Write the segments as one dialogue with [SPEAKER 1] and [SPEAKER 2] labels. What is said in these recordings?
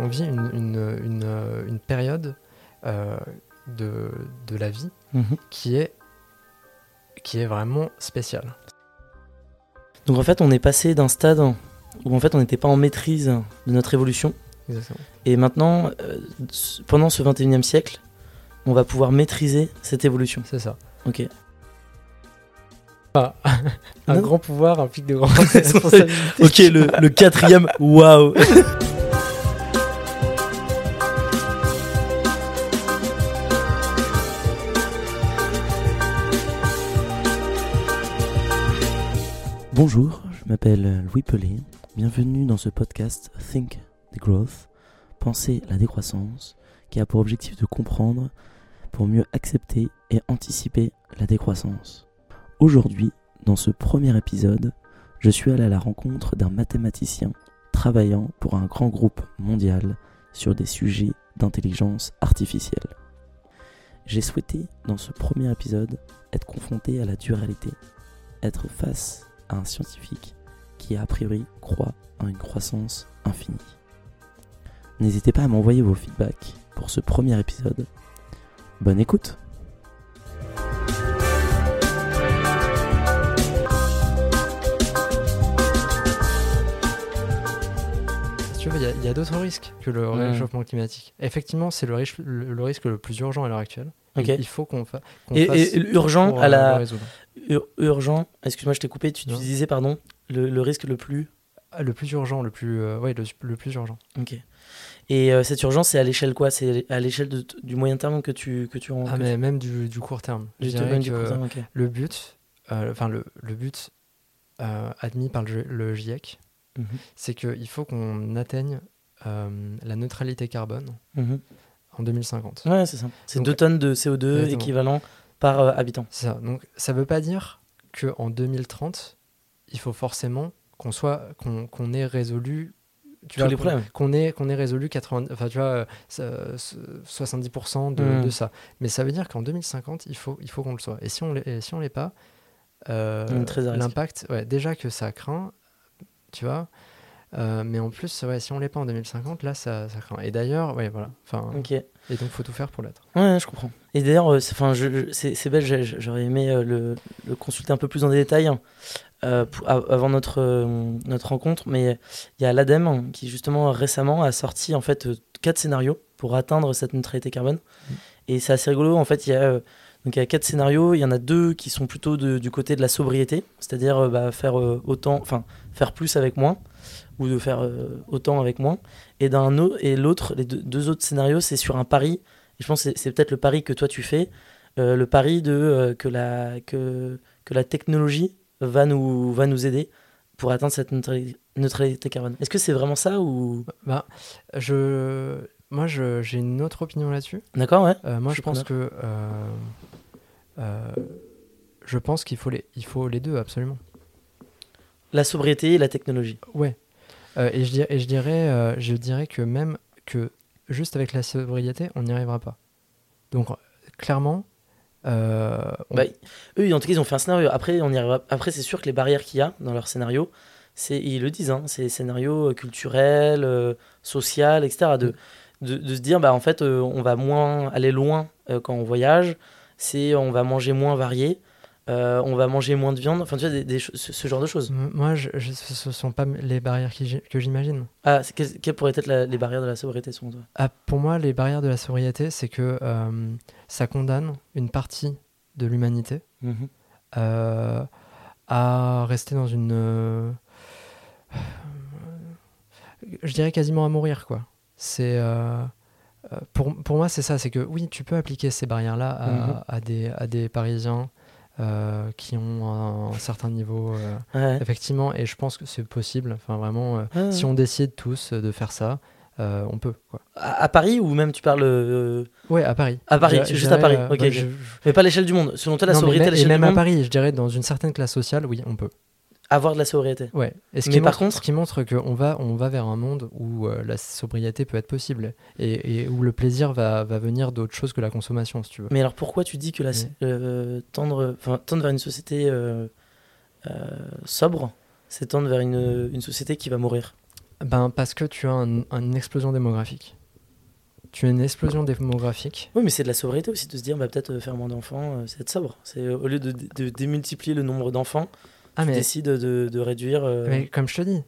[SPEAKER 1] on vit une, une, une, une période euh, de, de la vie
[SPEAKER 2] Mhm.
[SPEAKER 1] qui est, qui est vraiment spéciale.
[SPEAKER 2] Donc en fait, on est passé d'un stade où en fait on n'était pas en maîtrise de notre évolution.
[SPEAKER 1] Exactement.
[SPEAKER 2] Et maintenant, euh, pendant ce 21e siècle, on va pouvoir maîtriser cette évolution.
[SPEAKER 1] C'est ça.
[SPEAKER 2] Ok.
[SPEAKER 1] Un
[SPEAKER 2] Non.
[SPEAKER 1] grand pouvoir implique de grandes responsabilités.
[SPEAKER 2] Ok, le, le quatrième, waouh Bonjour, je m'appelle Louis Pelé. Bienvenue dans ce podcast Think the Growth, penser la décroissance, qui a pour objectif de comprendre pour mieux accepter et anticiper la décroissance. Aujourd'hui, dans ce premier épisode, je suis allé à la rencontre d'un mathématicien travaillant pour un grand groupe mondial sur des sujets d'intelligence artificielle. J'ai souhaité, dans ce premier épisode, être confronté à la dure réalité, être face un scientifique qui a priori croit en une croissance infinie. N'hésitez pas à m'envoyer vos feedbacks pour ce premier épisode. Bonne écoute
[SPEAKER 1] il y a, d'autres risques que le réchauffement climatique. Effectivement, c'est le, risque- le, le risque le plus urgent à l'heure actuelle. Il faut qu'on fa- qu'on
[SPEAKER 2] Et,
[SPEAKER 1] fasse
[SPEAKER 2] et urgent
[SPEAKER 1] pour,
[SPEAKER 2] à
[SPEAKER 1] euh,
[SPEAKER 2] la. Ur- urgent, excuse-moi, je t'ai coupé, tu, disais, pardon, le, le risque le plus.
[SPEAKER 1] Ah, Le plus urgent, le plus, euh, ouais, le, le plus urgent.
[SPEAKER 2] Ok. Et euh, cette urgence, c'est à l'échelle quoi? C'est à l'échelle du moyen terme que tu, que tu
[SPEAKER 1] Ah,
[SPEAKER 2] que
[SPEAKER 1] mais même du, du court terme.
[SPEAKER 2] du- même court terme, ok.
[SPEAKER 1] le but, euh, enfin le, le but euh, admis par le, le GIEC,
[SPEAKER 2] Mhm.
[SPEAKER 1] c'est qu'il faut qu'on atteigne la neutralité carbone
[SPEAKER 2] Mhm.
[SPEAKER 1] en 2050.
[SPEAKER 2] Ouais, c'est ça. C'est
[SPEAKER 1] Donc-
[SPEAKER 2] 2 tonnes de CO2
[SPEAKER 1] Exactement.
[SPEAKER 2] équivalent par euh, habitant.
[SPEAKER 1] C'est ça. Donc ça veut pas dire que en 2030, il faut forcément qu'on soit qu'on qu'on ait résolu tu vois,
[SPEAKER 2] les
[SPEAKER 1] qu'on-
[SPEAKER 2] problèmes.
[SPEAKER 1] qu'on ait qu'on ait résolu 80 enfin tu vois euh, ça- ce- 70% de,
[SPEAKER 2] Mm.
[SPEAKER 1] de ça. Mais ça veut dire qu'en 2050, il faut il faut qu'on le soit. Et si on et si on l'est pas euh, l'impact ouais, déjà que ça craint, tu vois. Euh, mais en plus, ouais, si on l'est pas en 2050, là, ça, ça craint. Et d'ailleurs, ouais, voilà. Enfin, et donc, faut tout faire pour l'être.
[SPEAKER 2] Ouais, je comprends. Et d'ailleurs, euh, c'est- enfin, c'est belle, j'aurais aimé euh, le, le consulter un peu plus en détail pour- av- avant notre, notre rencontre, mais il y a l'ADEME qui justement récemment a sorti en fait quatre scénarios pour atteindre cette neutralité carbone. Et c'est assez rigolo. En fait, il y a donc il y a quatre scénarios. Il y en a deux qui sont plutôt de- du côté de la sobriété, c'est-à-dire euh, bah, faire euh, autant, enfin faire plus avec moins, ou de faire euh, autant avec moins. Et d'un autre et l'autre, les deux, deux autres scénarios, c'est sur un pari. Et je pense que c'est- peut-être le pari que toi tu fais, euh, le pari de euh, que la que que la technologie va nous va nous aider pour atteindre cette neutrali- neutralité carbone. Est-ce que c'est vraiment ça ou?
[SPEAKER 1] Bah, je, moi, j'ai une autre opinion là-dessus.
[SPEAKER 2] D'accord, ouais.
[SPEAKER 1] Euh, moi,
[SPEAKER 2] Je
[SPEAKER 1] pense que euh, je pense qu'il faut les, il faut les deux absolument.
[SPEAKER 2] La sobriété et la technologie.
[SPEAKER 1] Ouais. Euh, et je dirais, et je dirais, euh, je dirais que même que juste avec la sobriété, on n'y arrivera pas. Donc, clairement, on-
[SPEAKER 2] Bah, eux, en tout cas, ils ont fait un scénario. Après, on y arrivera. Après, c'est sûr que les barrières qu'il y a dans leur scénario, c'est, ils le disent, hein, c'est des scénarios euh, culturels, euh, social, etc. De, de, de se dire, bah, en fait, euh, on va moins aller loin euh, quand on voyage. C'est, on va manger moins varié. euh, on va manger moins de viande. Enfin, tu vois, des, ce, ce genre de choses.
[SPEAKER 1] Moi, je, je- ce ne sont pas les barrières qui que j'imagine.
[SPEAKER 2] Ah, quelles, pourraient être la- les barrières de la sobriété, selon toi?
[SPEAKER 1] Ah, pour moi, les barrières de la sobriété, c'est que euh, ça condamne une partie de l'humanité euh, à rester dans une. je dirais quasiment à mourir, quoi. C'est. Euh, pour, pour moi, c'est ça, c'est que oui, tu peux appliquer ces barrières-là à,
[SPEAKER 2] Mhm.
[SPEAKER 1] à des, à des Parisiens euh, qui ont un, certain niveau, euh,
[SPEAKER 2] Ouais.
[SPEAKER 1] effectivement, et je pense que c'est possible. Enfin, vraiment, euh,
[SPEAKER 2] Ouais,
[SPEAKER 1] si on décide tous de faire ça, on peut, quoi.
[SPEAKER 2] À, à Paris ou même tu parles
[SPEAKER 1] Ouais, à Paris.
[SPEAKER 2] À Paris,
[SPEAKER 1] Je-
[SPEAKER 2] juste à Paris, ok,
[SPEAKER 1] bah, je-
[SPEAKER 2] mais pas à l'échelle du monde. Selon toi, la
[SPEAKER 1] Non,
[SPEAKER 2] sobriété à l'échelle du
[SPEAKER 1] même à Paris, je dirais dans une certaine classe sociale, oui, on peut.
[SPEAKER 2] Avoir de la sobriété.
[SPEAKER 1] Ouais. Et ce
[SPEAKER 2] Mais
[SPEAKER 1] qui
[SPEAKER 2] par
[SPEAKER 1] montre,
[SPEAKER 2] contre-
[SPEAKER 1] ce qui montre qu'on va, on va vers un monde où euh, la sobriété peut être possible et, et où le plaisir va, va venir d'autre chose que la consommation, si tu veux.
[SPEAKER 2] Mais alors pourquoi tu dis que la, euh, tendre, tendre vers une société euh, sobre, c'est tendre vers une, une société qui va mourir?
[SPEAKER 1] Ben, parce que tu as une explosion démographique. Tu as une explosion démographique.
[SPEAKER 2] Oui, mais c'est de la sobriété aussi de se dire, bah, peut-être faire moins d'enfants, c'est être sobre. C'est au lieu de, de, démultiplier le nombre d'enfants, ah, tu mais... décides de, de réduire.
[SPEAKER 1] Mais comme je te dis,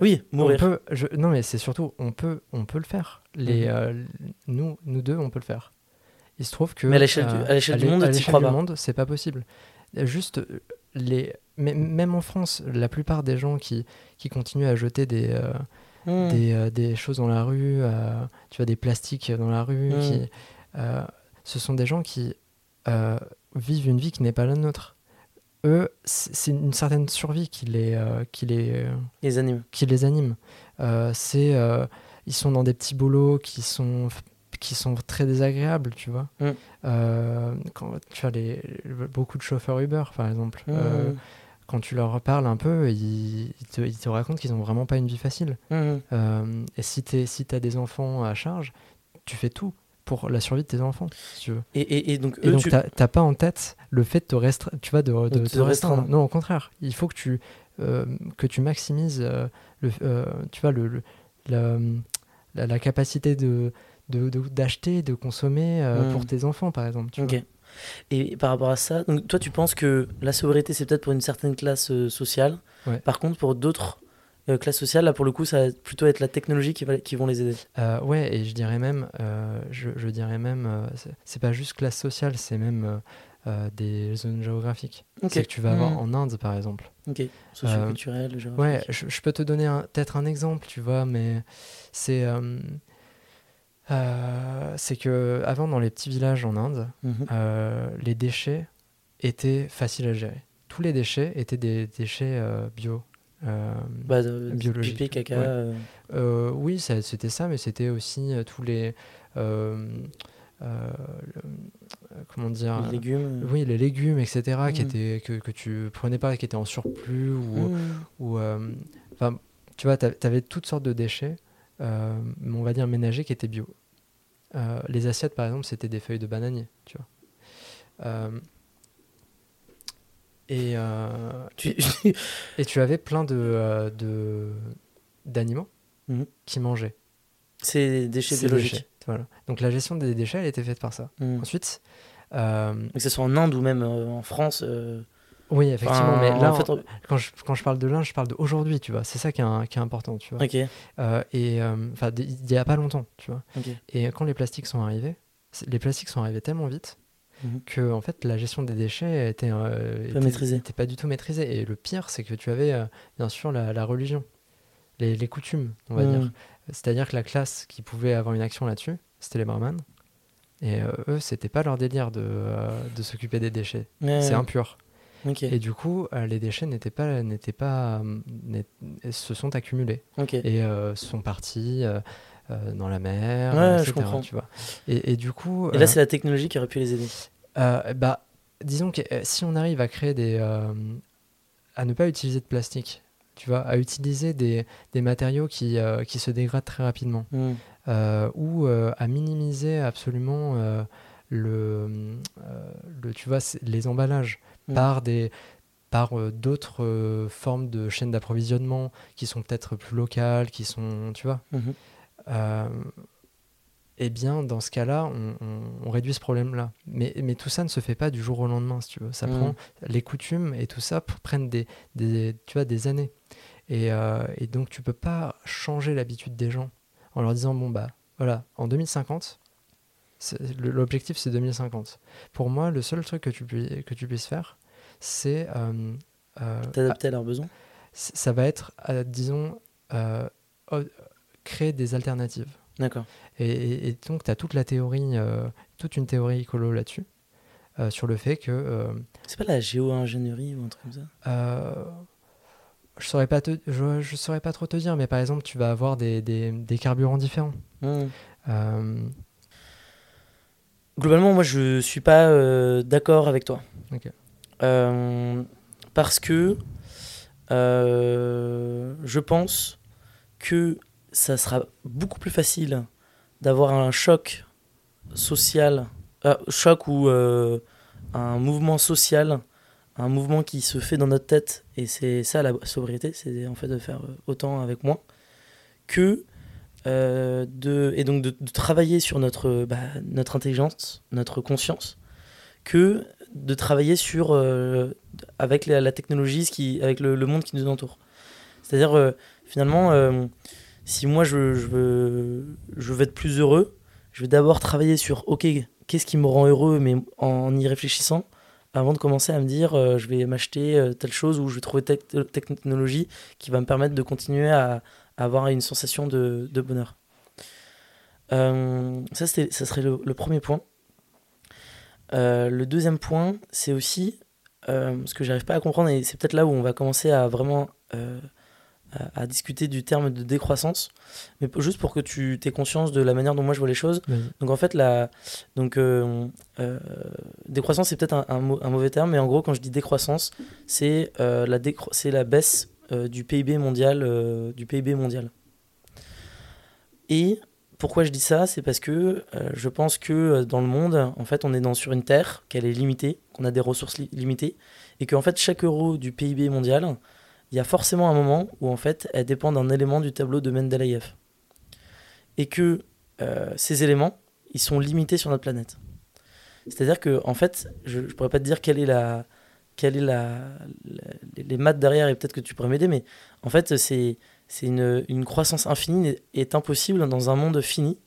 [SPEAKER 2] oui, mourir.
[SPEAKER 1] non, mais c'est surtout, on peut, on peut le faire. Les, mhm. euh, nous, nous deux, on peut le faire. Il se trouve que.
[SPEAKER 2] Mais à l'échelle du, euh, du, monde, à l'échelle du
[SPEAKER 1] monde, c'est pas possible. Juste, les, mais, même en France, la plupart des gens qui, qui continuent à jeter des, euh, mhm. des, des, choses dans la rue, tu vois, des plastiques dans la rue, mhm. qui, ce sont des gens qui vivent une vie qui n'est pas la nôtre eux, c'est une certaine survie qui les, euh, qui les,
[SPEAKER 2] les anime.
[SPEAKER 1] Qui les anime. Euh, c'est, euh, ils sont dans des petits boulots qui sont, qui sont très désagréables, tu vois. Mm. quand tu as les, beaucoup de chauffeurs Uber, par exemple. Mm. quand tu leur parles un peu, ils, te, ils te, racontent qu'ils n'ont vraiment pas une vie facile. Mm. et si tu si as des enfants à charge, tu fais tout pour la survie de tes enfants, si tu veux.
[SPEAKER 2] Et, et, donc,
[SPEAKER 1] et donc tu n'as pas en tête le fait de te restreindre, tu vois, de, de, te restreindre. Non, au contraire, il faut que tu, euh, que tu maximises euh, le, euh, tu vois, le, la, la, capacité de d'acheter, de, consommer hmm. pour tes enfants, par exemple. Tu
[SPEAKER 2] ok. Et par rapport à ça, donc toi, tu penses que la sobriété, c'est peut-être pour une certaine classe sociale. Par contre, pour d'autres euh, classe sociale, là pour le coup, ça va plutôt être la technologie qui, va, qui vont les aider.
[SPEAKER 1] Euh, ouais, et je dirais même, euh, je, je, dirais même, c'est pas juste classe sociale, c'est même des zones géographiques. C'est que tu vas avoir hmm. en Inde, par exemple.
[SPEAKER 2] Ok, socioculturel,
[SPEAKER 1] Ouais, je, peux te donner peut-être un exemple, tu vois, mais c'est. c'est que avant dans les petits villages en Inde, mhm. les déchets étaient faciles à gérer. Tous les déchets étaient des déchets bio,
[SPEAKER 2] euh, bah, biologique. Pipi, caca.
[SPEAKER 1] Euh. Euh, oui, c'était ça, mais c'était aussi tous les. comment dire
[SPEAKER 2] les légumes
[SPEAKER 1] oui les légumes etc qui mmh. étaient que, que, tu prenais pas qui étaient en surplus ou, mmh. ou enfin tu vois tu avais toutes sortes de déchets on va dire ménagers qui étaient bio les assiettes par exemple c'était des feuilles de bananier tu vois et, euh, tu, et tu avais plein de, euh, d'animaux mhm. qui mangeaient.
[SPEAKER 2] Ces déchets biologiques.
[SPEAKER 1] voilà. Donc la gestion des déchets, elle était faite par ça. Mhm. Ensuite.
[SPEAKER 2] Euh, que ce soit en Inde ou même en France.
[SPEAKER 1] Oui, effectivement. mais là, en fait, quand, je, quand, je, parle de l'Inde, je parle d'aujourd'hui, tu vois. C'est ça qui est, qui est, important, tu vois. et enfin, il n'y a pas longtemps, tu vois. Et quand les plastiques sont arrivés, les plastiques sont arrivés tellement vite Mhm. que en fait la gestion des déchets était,
[SPEAKER 2] euh, pas,
[SPEAKER 1] pas du tout maîtrisée. Et le pire, c'est que tu avais euh, bien sûr la, religion, les, coutumes, on va dire. C'est-à-dire que la classe qui pouvait avoir une action là-dessus, c'était les barman. Et euh, eux, c'était pas leur délire de, de s'occuper des déchets. c'est impur. Et du coup, les déchets n'étaient pas, n'étaient pas, se sont accumulés et sont partis euh, dans la mer,
[SPEAKER 2] ouais, je comprends.
[SPEAKER 1] Tu vois. Et, et, du coup.
[SPEAKER 2] Et là, euh, c'est la technologie qui aurait pu les aider.
[SPEAKER 1] Euh, bah, disons que si on arrive à créer des. à ne pas utiliser de plastique, tu vois, à utiliser des, des matériaux qui, qui se dégradent très rapidement, hmm. ou à minimiser absolument le, le, tu vois, les emballages hmm. par des par d'autres formes de chaînes d'approvisionnement qui sont peut-être plus locales, qui sont, tu vois. Mhm euh, eh bien, dans ce cas-là, on, réduit ce problème-là. Mais, mais, tout ça ne se fait pas du jour au lendemain, si tu veux. Ça mm. prend les coutumes et tout ça prennent des, des, tu vois, des années. Et, euh, et donc, tu peux pas changer l'habitude des gens en leur disant bon bah voilà, en 2050, l'objectif c'est 2050. Pour moi, le seul truc que tu, que tu puisses faire, c'est euh,
[SPEAKER 2] t'adapter à leurs besoins?
[SPEAKER 1] Ça va être, disons, créer des alternatives.
[SPEAKER 2] D'accord.
[SPEAKER 1] Et, donc, tu as toute la théorie, euh, toute une théorie écolo là-dessus, euh, sur le fait que. Euh,
[SPEAKER 2] c'est pas la géo-ingénierie ou un truc comme ça?
[SPEAKER 1] je saurais pas je, je, saurais pas trop te dire, mais par exemple, tu vas avoir des, des, des carburants différents.
[SPEAKER 2] Mmh. Globalement, moi, je suis pas d'accord avec toi. parce que je pense que ça sera beaucoup plus facile d'avoir un choc social, euh, choc ou euh, un mouvement social, un mouvement qui se fait dans notre tête, et c'est ça la sobriété, c'est en fait de faire autant avec moins, que de, et donc de, travailler sur notre, bah, notre intelligence, notre conscience, que de travailler sur, avec la, technologie, avec le, monde qui nous entoure. C'est-à-dire, finalement, si moi je, veux, je veux être plus heureux, je vais d'abord travailler sur, ok, qu'est-ce qui me rend heureux, mais en y réfléchissant, avant de commencer à me dire, euh, je vais m'acheter euh, telle chose ou je vais trouver telle technologie qui va me permettre de continuer à, avoir une sensation de, bonheur. Euh, ça, ça serait le, premier point. le deuxième point, c'est aussi ce que j'arrive pas à comprendre, et c'est peut-être là où on va commencer à vraiment à, discuter du terme de décroissance, mais juste pour que tu aies conscience de la manière dont moi je vois les choses. Donc en fait, la donc, euh, euh, décroissance, c'est peut-être un, un, mauvais terme, mais en gros, quand je dis décroissance, c'est euh, la, c'est la baisse du PIB mondial. du PIB mondial. Et pourquoi je dis ça? C'est parce que je pense que dans le monde, en fait, on est dans, sur une terre, qu'elle est limitée, qu'on a des ressources limitées, et qu'en fait, chaque euro du PIB mondial, il y a forcément un moment où en fait elle dépend d'un élément du tableau de Mendeleïev. Et que euh, ces éléments, ils sont limités sur notre planète. C'est-à-dire que en fait, je, ne pourrais pas te dire quelle est la quelle est la, les maths derrière et peut-être que tu pourrais m'aider, mais en fait c'est c'est une, une, croissance infinie est impossible dans un monde fini.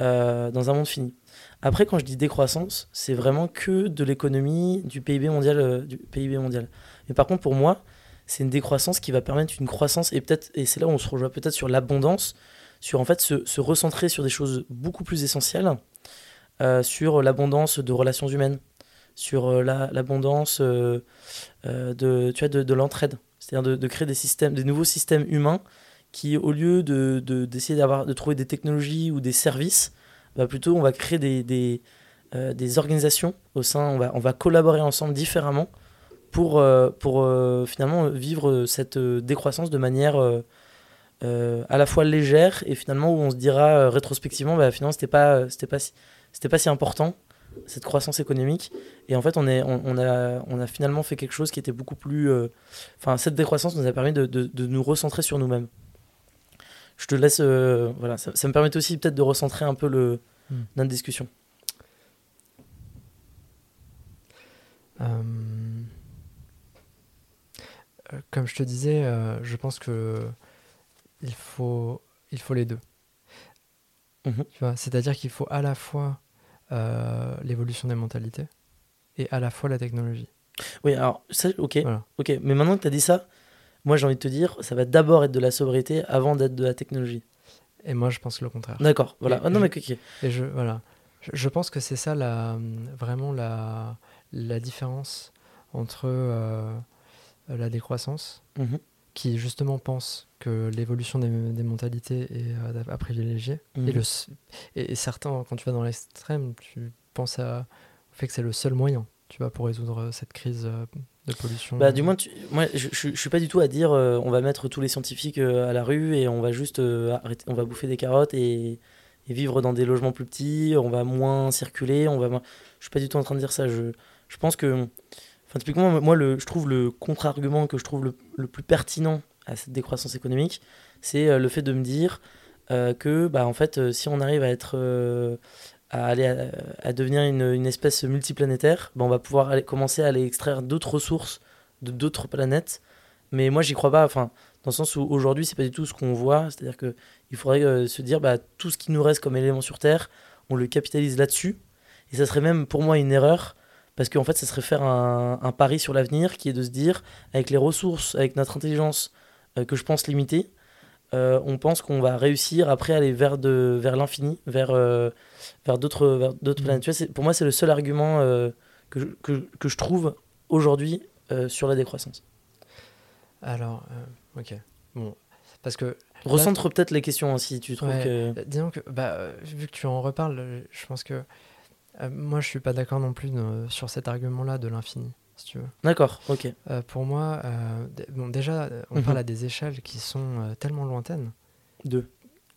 [SPEAKER 2] Euh, dans un monde fini. Après, quand je dis décroissance, c'est vraiment que de l'économie du PIB mondial, euh, du PIB mondial. Mais par contre, pour moi, c'est une décroissance qui va permettre une croissance et peut-être et c'est là où on se rejoint peut-être sur l'abondance, sur en fait se, recentrer sur des choses beaucoup plus essentielles, euh, sur l'abondance de relations humaines, sur euh, l'abondance euh, de vois de, l'entraide, c'est-à-dire de, créer des systèmes, des nouveaux systèmes humains qui au lieu de d'essayer d'avoir de trouver des technologies ou des services, bah plutôt on va créer des, des, des organisations. Au sein, on va, on va collaborer ensemble différemment pour, euh, pour euh, finalement vivre cette euh, décroissance de manière à la fois légère et finalement où on se dira rétrospectivement, bah, finalement, c'était pas, c'était pas, si, c'était pas si important cette croissance économique. Et en fait, on, est, on, a, on a finalement fait quelque chose qui était beaucoup plus. Enfin, cette décroissance nous a permis de, de, de nous recentrer sur nous-mêmes. Je te laisse. voilà, ça, ça, me permet aussi peut-être de recentrer un peu le, hmm. notre discussion.
[SPEAKER 1] Euh, comme je te disais, euh, je pense que il faut, il faut les deux. Mhm. C'est-à-dire qu'il faut à la fois euh, l'évolution des mentalités et à la fois la technologie.
[SPEAKER 2] Oui, alors, ça, ok, ok. Mais maintenant que tu as dit ça, moi j'ai envie de te dire, ça va d'abord être de la sobriété avant d'être de la technologie.
[SPEAKER 1] Et moi je pense le contraire.
[SPEAKER 2] D'accord, voilà. Ah, non, mais ok.
[SPEAKER 1] Et je, voilà. Je, pense que c'est ça la, vraiment la, la différence entre euh, la décroissance, mhm. qui justement pense que l'évolution des, mentalités est euh, à, privilégier. Et, mhm. le, et, certains, quand tu vas dans l'extrême, tu penses à, au fait que c'est le seul moyen tu vois, pour résoudre cette crise euh, de pollution.
[SPEAKER 2] Bah, du moins, moi, je, je, suis pas du tout à dire on va mettre tous les scientifiques à la rue et on va juste arrêter, on va bouffer des carottes et, et, vivre dans des logements plus petits, on va moins circuler, on va. Je suis pas du tout en train de dire ça. Je, je pense que Enfin, typiquement, moi, le, je trouve le contre-argument que je trouve le, plus pertinent à cette décroissance économique, c'est euh, le fait de me dire euh, que, bah, en fait, euh, si on arrive à être, à aller à, devenir une, espèce multiplanétaire, bah, on va pouvoir commencer à aller extraire d'autres ressources de d'autres planètes. Mais moi, j'y crois pas. Enfin, dans le sens où aujourd'hui, c'est pas du tout ce qu'on voit. C'est-à-dire que il faudrait se dire, bah, tout ce qui nous reste comme élément sur Terre, on le capitalise là-dessus. Et ça serait même pour moi une erreur parce qu'en fait, ça serait faire un, pari sur l'avenir qui est de se dire, avec les ressources, avec notre intelligence euh, que je pense limitée, euh, on pense qu'on va réussir après aller vers, de, vers l'infini, vers, euh, vers d'autres, d'autres planètes. Tu vois, pour moi, c'est le seul argument que, je, que, que, je trouve aujourd'hui sur la décroissance.
[SPEAKER 1] Alors, ok. Bon, parce que
[SPEAKER 2] Recentre peut-être les questions aussi, si tu trouves que.
[SPEAKER 1] Disons que, bah, vu que tu en reparles, je pense que euh, moi, je suis pas d'accord non plus sur cet argument-là de l'infini, si tu veux.
[SPEAKER 2] D'accord, ok.
[SPEAKER 1] Euh, pour moi, euh, bon, déjà, on mhm. parle à des échelles qui sont tellement lointaines.
[SPEAKER 2] De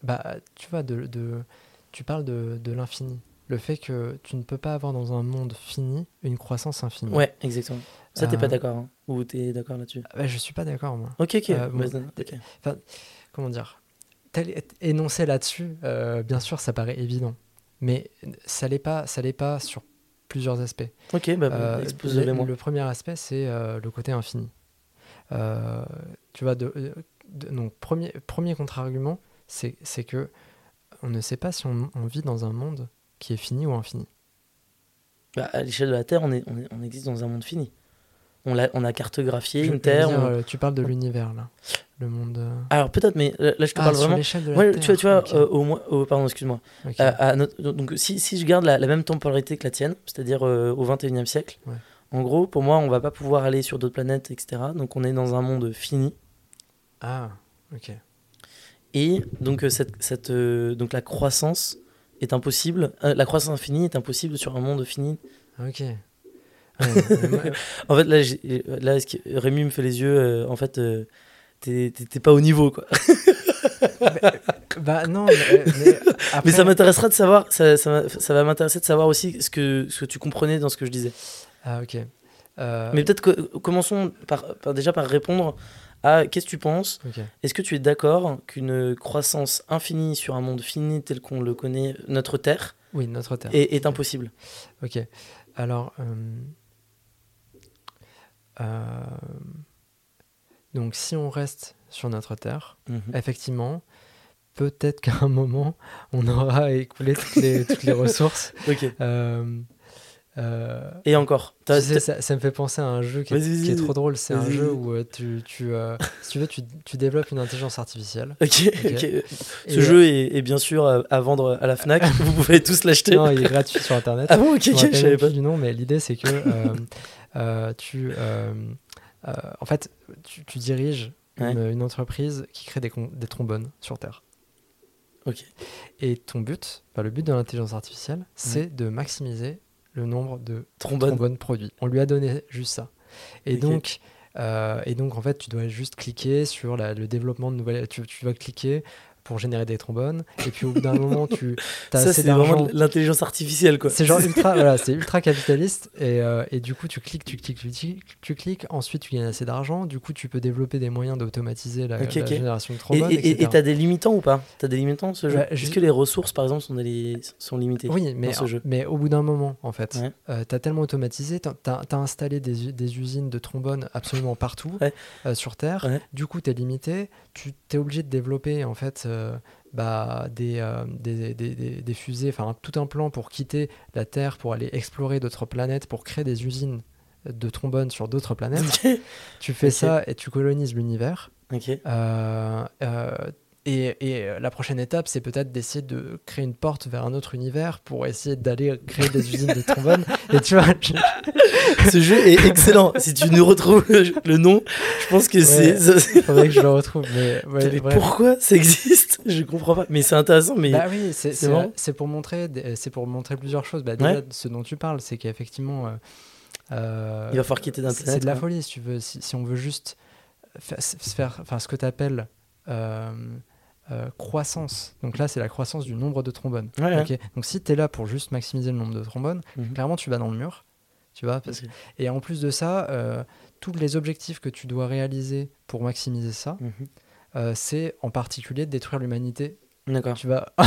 [SPEAKER 1] Bah, tu vois, de, de tu parles de, de l'infini. Le fait que tu ne peux pas avoir dans un monde fini une croissance infinie.
[SPEAKER 2] Ouais, exactement. Ça, t'es pas d'accord hein Ou t'es d'accord là-dessus?
[SPEAKER 1] bah, Je suis pas d'accord, moi.
[SPEAKER 2] Ok, ok.
[SPEAKER 1] comment dire? Énoncé là-dessus, bien sûr, ça paraît évident. Mais ça l'est pas, ça l'est pas sur plusieurs aspects.
[SPEAKER 2] Ok, bah, bah
[SPEAKER 1] le, le premier aspect, c'est le côté infini. tu vois, de, donc premier, premier contre-argument, c'est que on ne sait pas si on, vit dans un monde qui est fini ou infini.
[SPEAKER 2] Bah, à l'échelle de la Terre, on, est, on, existe dans un monde fini. On a, on a cartographié une Terre. Euh,
[SPEAKER 1] tu parles de l'univers, là. Le monde. Euh.
[SPEAKER 2] Alors, peut-être, mais là, je te ah, parle vraiment. De la Tu vois, tu vois euh, au moins. pardon, excuse-moi. donc, si, si, je garde la, même temporalité que la tienne, c'est-à-dire au 21e siècle, en gros, pour moi, on va pas pouvoir aller sur d'autres planètes, etc. Donc, on est dans un monde fini.
[SPEAKER 1] Ah, ok.
[SPEAKER 2] Et donc, cette, cette, donc la croissance est impossible. la croissance infinie est impossible sur un monde fini.
[SPEAKER 1] Ok.
[SPEAKER 2] en fait, là, là Rémi me fait les yeux. Euh, en fait, euh, t'es pas au niveau, quoi.
[SPEAKER 1] bah non, mais,
[SPEAKER 2] mais, ça m'intéressera de savoir. Ça, ça, ça va m'intéresser de savoir aussi ce que, ce que tu comprenais dans ce que je disais.
[SPEAKER 1] Ah, ok.
[SPEAKER 2] Euh, mais peut-être commençons par, par, déjà par répondre à qu'est-ce que tu penses Est-ce que tu es d'accord qu'une croissance infinie sur un monde fini tel qu'on le connaît, notre Terre,
[SPEAKER 1] oui, notre terre.
[SPEAKER 2] Est, est impossible?
[SPEAKER 1] Ok. Alors, euh, donc si on reste sur notre Terre, mhm. effectivement, peut-être qu'à un moment, on aura écoulé toutes les, toutes les ressources.
[SPEAKER 2] Euh, euh, Et encore.
[SPEAKER 1] ça, ça, me fait penser à un jeu qui est, trop drôle. C'est un jeu où tu, tu si tu veux, tu, tu, développes une intelligence artificielle.
[SPEAKER 2] Ok. Ce jeu est, est, bien sûr à, vendre à la Fnac. Vous pouvez tous l'acheter.
[SPEAKER 1] Non, il est gratuit sur Internet.
[SPEAKER 2] Ah bon, ok. Je savais pas
[SPEAKER 1] du nom, mais l'idée c'est que euh, tu, euh, euh, en fait, tu, diriges une, entreprise qui crée des, des trombones sur Terre.
[SPEAKER 2] Ok.
[SPEAKER 1] Et ton but, le but de l'intelligence artificielle, c'est de maximiser le nombre de trombones. produits. On lui a donné juste ça. Et donc, et donc, en fait, tu dois juste cliquer sur le développement de nouvelles. Tu, tu vas cliquer pour générer des trombones. Et puis au bout d'un moment, tu
[SPEAKER 2] as Ça, c'est vraiment l'intelligence artificielle, quoi.
[SPEAKER 1] C'est genre ultra, voilà, c'est ultra capitaliste. Et, euh, et, du coup, tu cliques, tu cliques, tu cliques, tu cliques. Ensuite, tu gagnes assez d'argent. Du coup, tu peux développer des moyens d'automatiser la, génération de trombones.
[SPEAKER 2] Et tu as des limitants ou pas? Tu as des limitants ce jeu? Bah, Est-ce que les ressources, par exemple, sont, des, sont limitées
[SPEAKER 1] Oui, mais, ce jeu? mais au bout d'un moment, en fait, euh, tu as tellement automatisé, tu as, installé des, des, usines de trombones absolument partout euh, sur Terre. Du coup, tu es limité. Tu es obligé de développer, en fait, bah, euh, des, des, des, des, fusées, enfin tout un plan pour quitter la Terre, pour aller explorer d'autres planètes, pour créer des usines de trombones sur d'autres planètes. Tu fais ça et tu colonises l'univers. Euh, et, et, la prochaine étape, c'est peut-être d'essayer de créer une porte vers un autre univers pour essayer d'aller créer des usines de trombones. Et tu vois,
[SPEAKER 2] ce jeu est excellent. si tu nous retrouves le, nom, je pense que c'est.
[SPEAKER 1] Il faudrait que je le retrouve. Mais,
[SPEAKER 2] pourquoi ça existe? Je comprends pas. Mais c'est intéressant. Mais
[SPEAKER 1] bah oui, c'est pour montrer, c'est pour montrer plusieurs choses. Bah, déjà, ce dont tu parles, c'est qu'effectivement, euh,
[SPEAKER 2] euh, il va falloir quitter d'un
[SPEAKER 1] C'est de la folie, si tu veux. Si, si on veut juste faire, enfin, ce que tu appelles euh, euh, croissance. Donc là, c'est la croissance du nombre de trombones. Donc si tu es là pour juste maximiser le nombre de trombones, mhm. clairement, tu vas dans le mur. Tu vois, parce... Et en plus de ça, tous les objectifs que tu dois réaliser pour maximiser ça, mhm. Euh, c'est en particulier de détruire l'humanité.
[SPEAKER 2] D'accord.
[SPEAKER 1] Tu vas.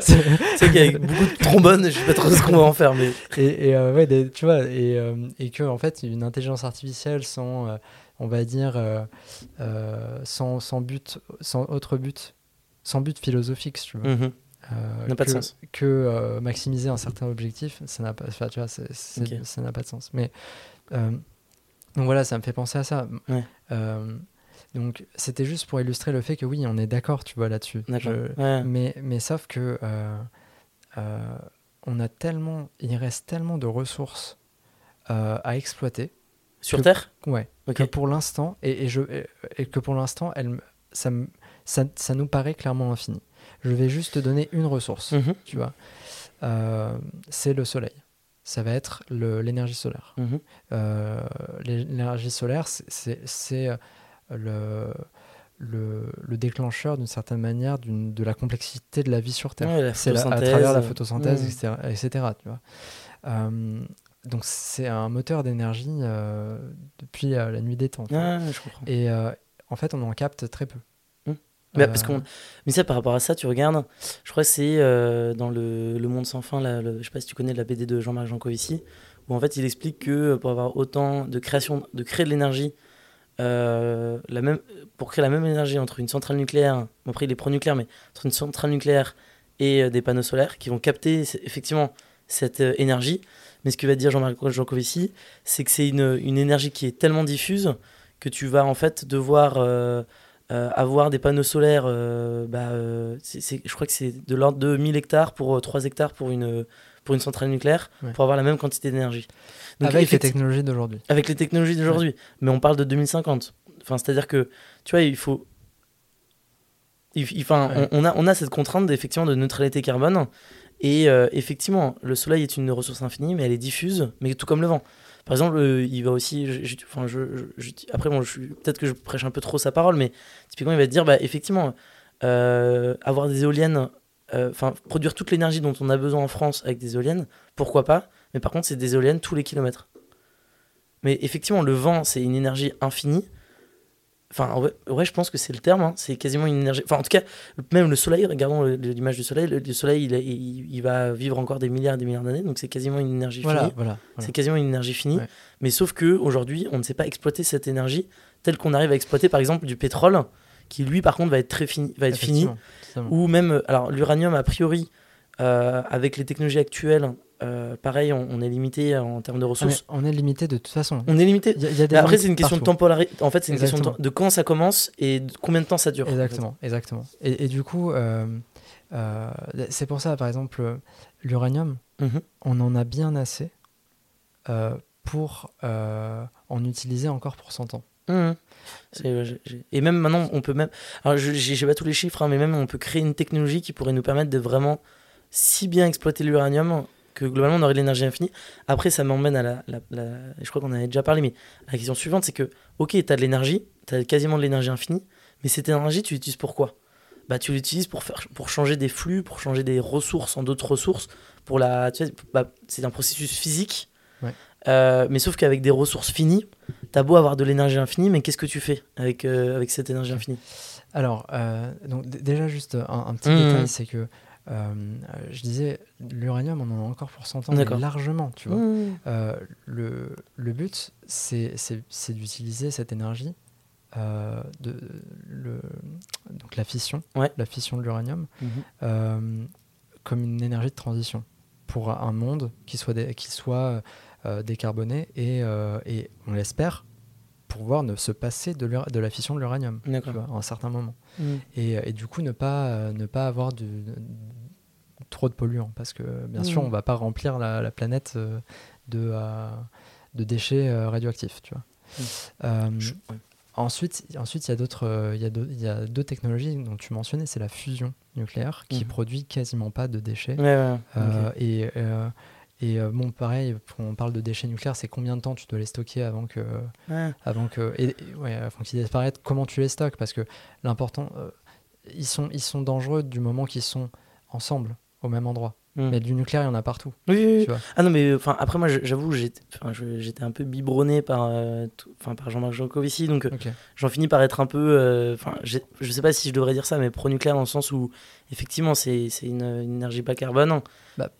[SPEAKER 2] c'est qu'avec beaucoup de trombones, je sais pas trop ce qu'on va en faire, mais.
[SPEAKER 1] Et, et ouais, tu vois, et, et que en fait, une intelligence artificielle sans on va dire, euh, euh, sans, sans, but, sans autre but, sans but philosophique, si tu veux. Euh,
[SPEAKER 2] pas de sens.
[SPEAKER 1] que maximiser un certain objectif, ça n'a pas, tu vois, ça n'a pas de sens. Mais donc voilà, ça me fait penser à ça. Donc c'était juste pour illustrer le fait que oui, on est d'accord, tu vois, là-dessus. Mais, mais sauf que on a tellement, il reste tellement de ressources à exploiter
[SPEAKER 2] sur Terre?
[SPEAKER 1] Ouais. Que pour l'instant, et, je, et que pour l'instant, elle, ça, ça, ça, nous paraît clairement infini. Je vais juste te donner une ressource, mhm. tu vois. Euh, c'est le soleil. Ça va être l'énergie solaire. Mhm. Euh, l'énergie solaire, c'est euh, le, le, le, déclencheur d'une certaine manière de la complexité de la vie sur Terre. c'est à travers la photosynthèse, etc., etc. tu vois donc c'est un moteur d'énergie euh, depuis euh, la nuit des temps.
[SPEAKER 2] Ah, je comprends.
[SPEAKER 1] Et euh, en fait, on en capte très peu.
[SPEAKER 2] Mmh. Mais, parce qu'on... mais ça, par rapport à ça, tu regardes, je crois que c'est dans le, le, Monde sans fin, là, je sais pas si tu connais la BD de Jean-Marc Jancovici, où en fait il explique que pour avoir autant de création, de créer de l'énergie, la même, pour créer la même énergie entre une centrale nucléaire, bon après il est pro-nucléaire, mais entre une centrale nucléaire et des panneaux solaires qui vont capter effectivement cette énergie, mais ce que va dire Jean-Marc Jancovici, c'est que c'est une, une, énergie qui est tellement diffuse que tu vas en fait devoir euh, euh, avoir des panneaux solaires. Euh, bah, je crois que c'est de l'ordre de 1000 hectares pour 3 hectares pour une, pour une centrale nucléaire pour avoir la même quantité d'énergie.
[SPEAKER 1] Avec les technologies d'aujourd'hui.
[SPEAKER 2] Avec les technologies d'aujourd'hui. Mais on parle de 2050. Enfin, C'est-à-dire que, tu vois, il faut. Enfin, on, a, on a cette contrainte effectivement de neutralité carbone et euh, effectivement, le soleil est une ressource infinie, mais elle est diffuse, mais tout comme le vent. Par exemple, euh, il va aussi. enfin, je, après, bon, peut-être que je prêche un peu trop sa parole, mais typiquement, il va te dire bah, effectivement, euh, avoir des éoliennes, enfin, produire toute l'énergie dont on a besoin en France avec des éoliennes, pourquoi pas Mais par contre, c'est des éoliennes tous les kilomètres. Mais effectivement, le vent, c'est une énergie infinie. Enfin, ouais, je pense que c'est le terme. Hein. C'est quasiment une énergie. Enfin, en tout cas, même le soleil, regardons l'image du soleil. Le, soleil, il, il, va vivre encore des milliards et des milliards d'années. Donc, c'est quasiment une énergie finie. Voilà, C'est quasiment une énergie finie. Mais sauf que aujourd'hui, on ne sait pas exploiter cette énergie telle qu'on arrive à exploiter, par exemple, du pétrole, qui lui, par contre, va être très fini. Va être fini ou même, alors, l'uranium, a priori, euh, avec les technologies actuelles, euh, pareil, on, est limité en termes de ressources.
[SPEAKER 1] On est, limité de toute façon.
[SPEAKER 2] On est limité. Après, c'est une question de temporalité. En fait, c'est une question de, quand ça commence et de combien de temps ça dure.
[SPEAKER 1] Exactement, exactement. Et, du coup, euh, euh, c'est pour ça, par exemple, l'uranium, mhm. on en a bien assez pour en utiliser encore pour 100 ans. Mhm.
[SPEAKER 2] Et même maintenant, on peut même. Alors, je n'ai pas tous les chiffres, hein, mais même on peut créer une technologie qui pourrait nous permettre de vraiment si bien exploiter l'uranium que globalement on aurait de l'énergie infinie. Après, ça m'emmène à la, Je crois qu'on en avait déjà parlé, mais la question suivante, c'est que, ok, tu as de l'énergie, tu as quasiment de l'énergie infinie, mais cette énergie, tu l'utilises pourquoi bah, Tu l'utilises pour, faire, pour changer des flux, pour changer des ressources en d'autres ressources. Pour la, tu bah, c'est un processus physique. Euh, mais sauf qu'avec des ressources finies, tu as beau avoir de l'énergie infinie, mais qu'est-ce que tu fais avec, euh, avec cette énergie infinie?
[SPEAKER 1] Alors, euh, donc, déjà, juste un, petit mmh. détail, c'est que euh, je disais, l'uranium, on en a encore pour 100 ans, largement, tu vois. Mmh. Le, le, but, c'est d'utiliser cette énergie, de, le, donc la fission, la fission de l'uranium, mmh. comme une énergie de transition pour un monde qui soit, qui soit décarboné et, et on l'espère, pouvoir ne se passer de, de la fission de l'uranium à un certain moment. Mmh. Et, et, du coup, ne pas, ne pas avoir de, trop de polluants parce que bien sûr mmh. on va pas remplir la, planète euh, de, euh, de déchets euh, radioactifs tu vois mmh. ensuite ensuite il y a d'autres il y, y, a deux technologies dont tu mentionnais c'est la fusion nucléaire qui mmh. produit quasiment pas de déchets et et bon, pareil, on parle de déchets nucléaires, c'est combien de temps tu dois les stocker avant que, avant que, et, ouais, avant qu'ils disparaissent? Comment tu les stockes? Parce que l'important, ils sont, ils sont dangereux du moment qu'ils sont ensemble au même endroit. Hmm. Mais du nucléaire, il y en a partout.
[SPEAKER 2] Oui, Ah non, mais enfin, après, moi, j'avoue, j'étais un peu biberonné par, euh, par Jean-Marc Jancovici, donc euh, j'en finis par être un peu. Euh, enfin, je sais pas si je devrais dire ça, mais pro-nucléaire dans le sens où, effectivement, c'est une, une, énergie pas carbone. Bah,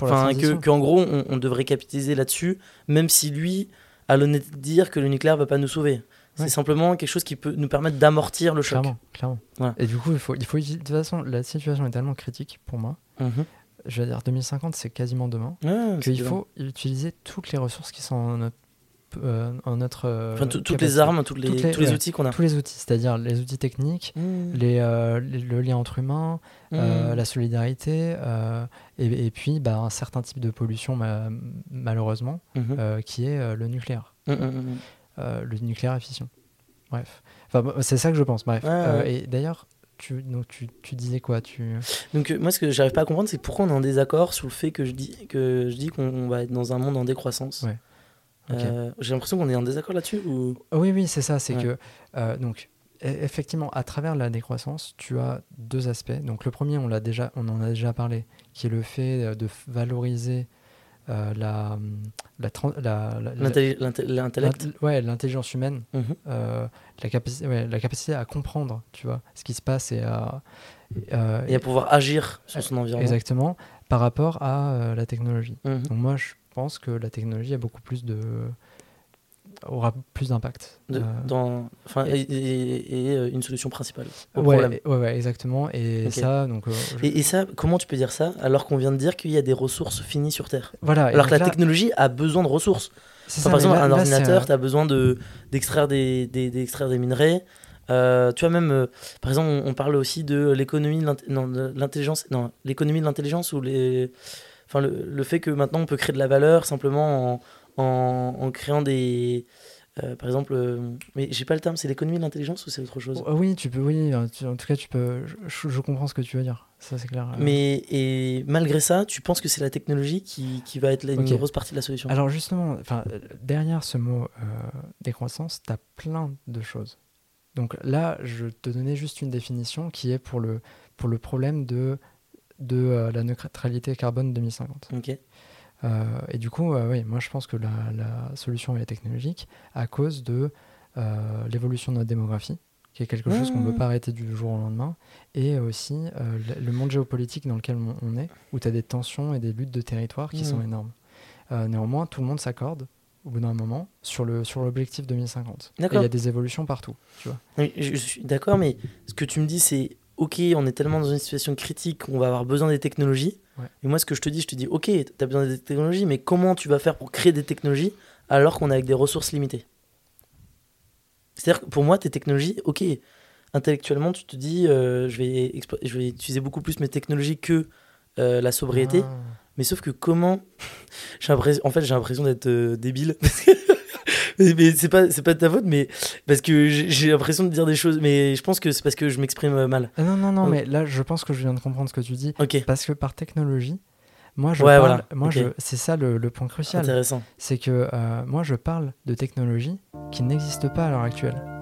[SPEAKER 2] enfin, que, en gros, on, on devrait capitaliser là-dessus, même si lui a l'honnêteté de dire que le nucléaire va pas nous sauver. C'est simplement quelque chose qui peut nous permettre d'amortir le choc.
[SPEAKER 1] Clairement, clairement. Et du coup, il faut, il faut, de toute façon, la situation est tellement critique pour moi. Mhm. Je veux dire, 2050, c'est quasiment demain. qu'il faut utiliser toutes les ressources qui sont en notre. Euh, en notre
[SPEAKER 2] euh, enfin, toutes les armes, toutes les, tous les outils qu'on a.
[SPEAKER 1] Tous les outils, c'est-à-dire les outils techniques, mmh. les, euh, le lien entre humains, mmh. la solidarité, et, et, puis bah, un certain type de pollution, malheureusement, mmh. qui est le nucléaire. Le nucléaire fission. Bref. Enfin, c'est ça que je pense. Bref. Et d'ailleurs, tu, donc tu, tu, disais quoi tu...
[SPEAKER 2] Donc euh, moi, ce que j'arrive pas à comprendre, c'est pourquoi on est en désaccord sur le fait que je dis que je dis qu'on va être dans un monde en décroissance. J'ai l'impression qu'on est en désaccord là-dessus ou...
[SPEAKER 1] Oui, oui, c'est ça. C'est que donc e, effectivement, à travers la décroissance, tu as deux aspects. Donc le premier, on l'a déjà, on en a déjà parlé, qui est le fait de valoriser la l'intellect ouais l'intelligence humaine mhm. euh, la capacité ouais, la capacité à comprendre tu vois ce qui se passe et à
[SPEAKER 2] et à pouvoir agir sur son environnement
[SPEAKER 1] exactement par rapport à la technologie mhm. donc moi je pense que la technologie a beaucoup plus de aura plus d'impact.
[SPEAKER 2] Euh, dans, enfin, et, euh, une solution principale
[SPEAKER 1] au ouais, problème. Ouais, exactement. Et ça, donc. Euh,
[SPEAKER 2] et, ça, comment tu peux dire ça alors qu'on vient de dire qu'il y a des ressources finies sur Terre Voilà. Alors que la technologie a besoin de ressources. par exemple, un ordinateur, tu as besoin d'extraire des, des, des minerais. tu vois même, par exemple, on, parle aussi de l'économie de l'intelligence, non, l'économie de l'intelligence ou les, enfin le, le, fait que maintenant on peut créer de la valeur simplement en, en, créant des. Euh, par exemple, euh, mais j'ai pas le terme, c'est l'économie de l'intelligence ou c'est autre chose?
[SPEAKER 1] Oui, tu peux, oui, en tout cas, tu peux. Je, comprends ce que tu veux dire, ça c'est clair.
[SPEAKER 2] Mais et malgré ça, tu penses que c'est la technologie qui, qui, va être une grosse partie de la solution?
[SPEAKER 1] Alors justement, derrière ce mot euh, décroissance, tu as plein de choses. Donc là, je te donnais juste une définition qui est pour le, pour le problème de, de la neutralité carbone 2050. Ok. Euh, et du coup, euh, oui, moi je pense que la, solution est technologique à cause de euh, l'évolution de notre démographie, qui est quelque chose qu'on ne peut mmh. pas arrêter du jour au lendemain, et aussi le monde géopolitique dans lequel on est, où tu as des tensions et des luttes de territoire qui sont mmh. énormes. néanmoins, tout le monde s'accorde au bout d'un moment sur le sur l'objectif 2050. il y a des évolutions partout, tu vois.
[SPEAKER 2] je suis d'accord, mais ce que tu me dis, c'est ok, on est tellement dans une situation critique qu'on va avoir besoin des technologies. Et moi, ce que je te dis, je te dis, ok, tu as besoin des technologies, mais comment tu vas faire pour créer des technologies alors qu'on est avec des ressources limitées? C'est-à-dire que pour moi, tes technologies, ok, intellectuellement, tu te dis, euh, je, vais je vais utiliser beaucoup plus mes technologies que euh, la sobriété. Ah. Mais sauf que comment? en fait, j'ai l'impression d'être euh, débile. mais c'est pas c'est pas de ta faute mais parce que j'ai l'impression de dire des choses mais je pense que c'est parce que je m'exprime euh, mal.
[SPEAKER 1] Ah non non non mais là je pense que je viens de comprendre ce que tu dis. Parce que par technologie moi je parle, moi je c'est ça le, le, point crucial. Intéressant. C'est que euh, moi je parle de technologie qui n'existe pas à l'heure actuelle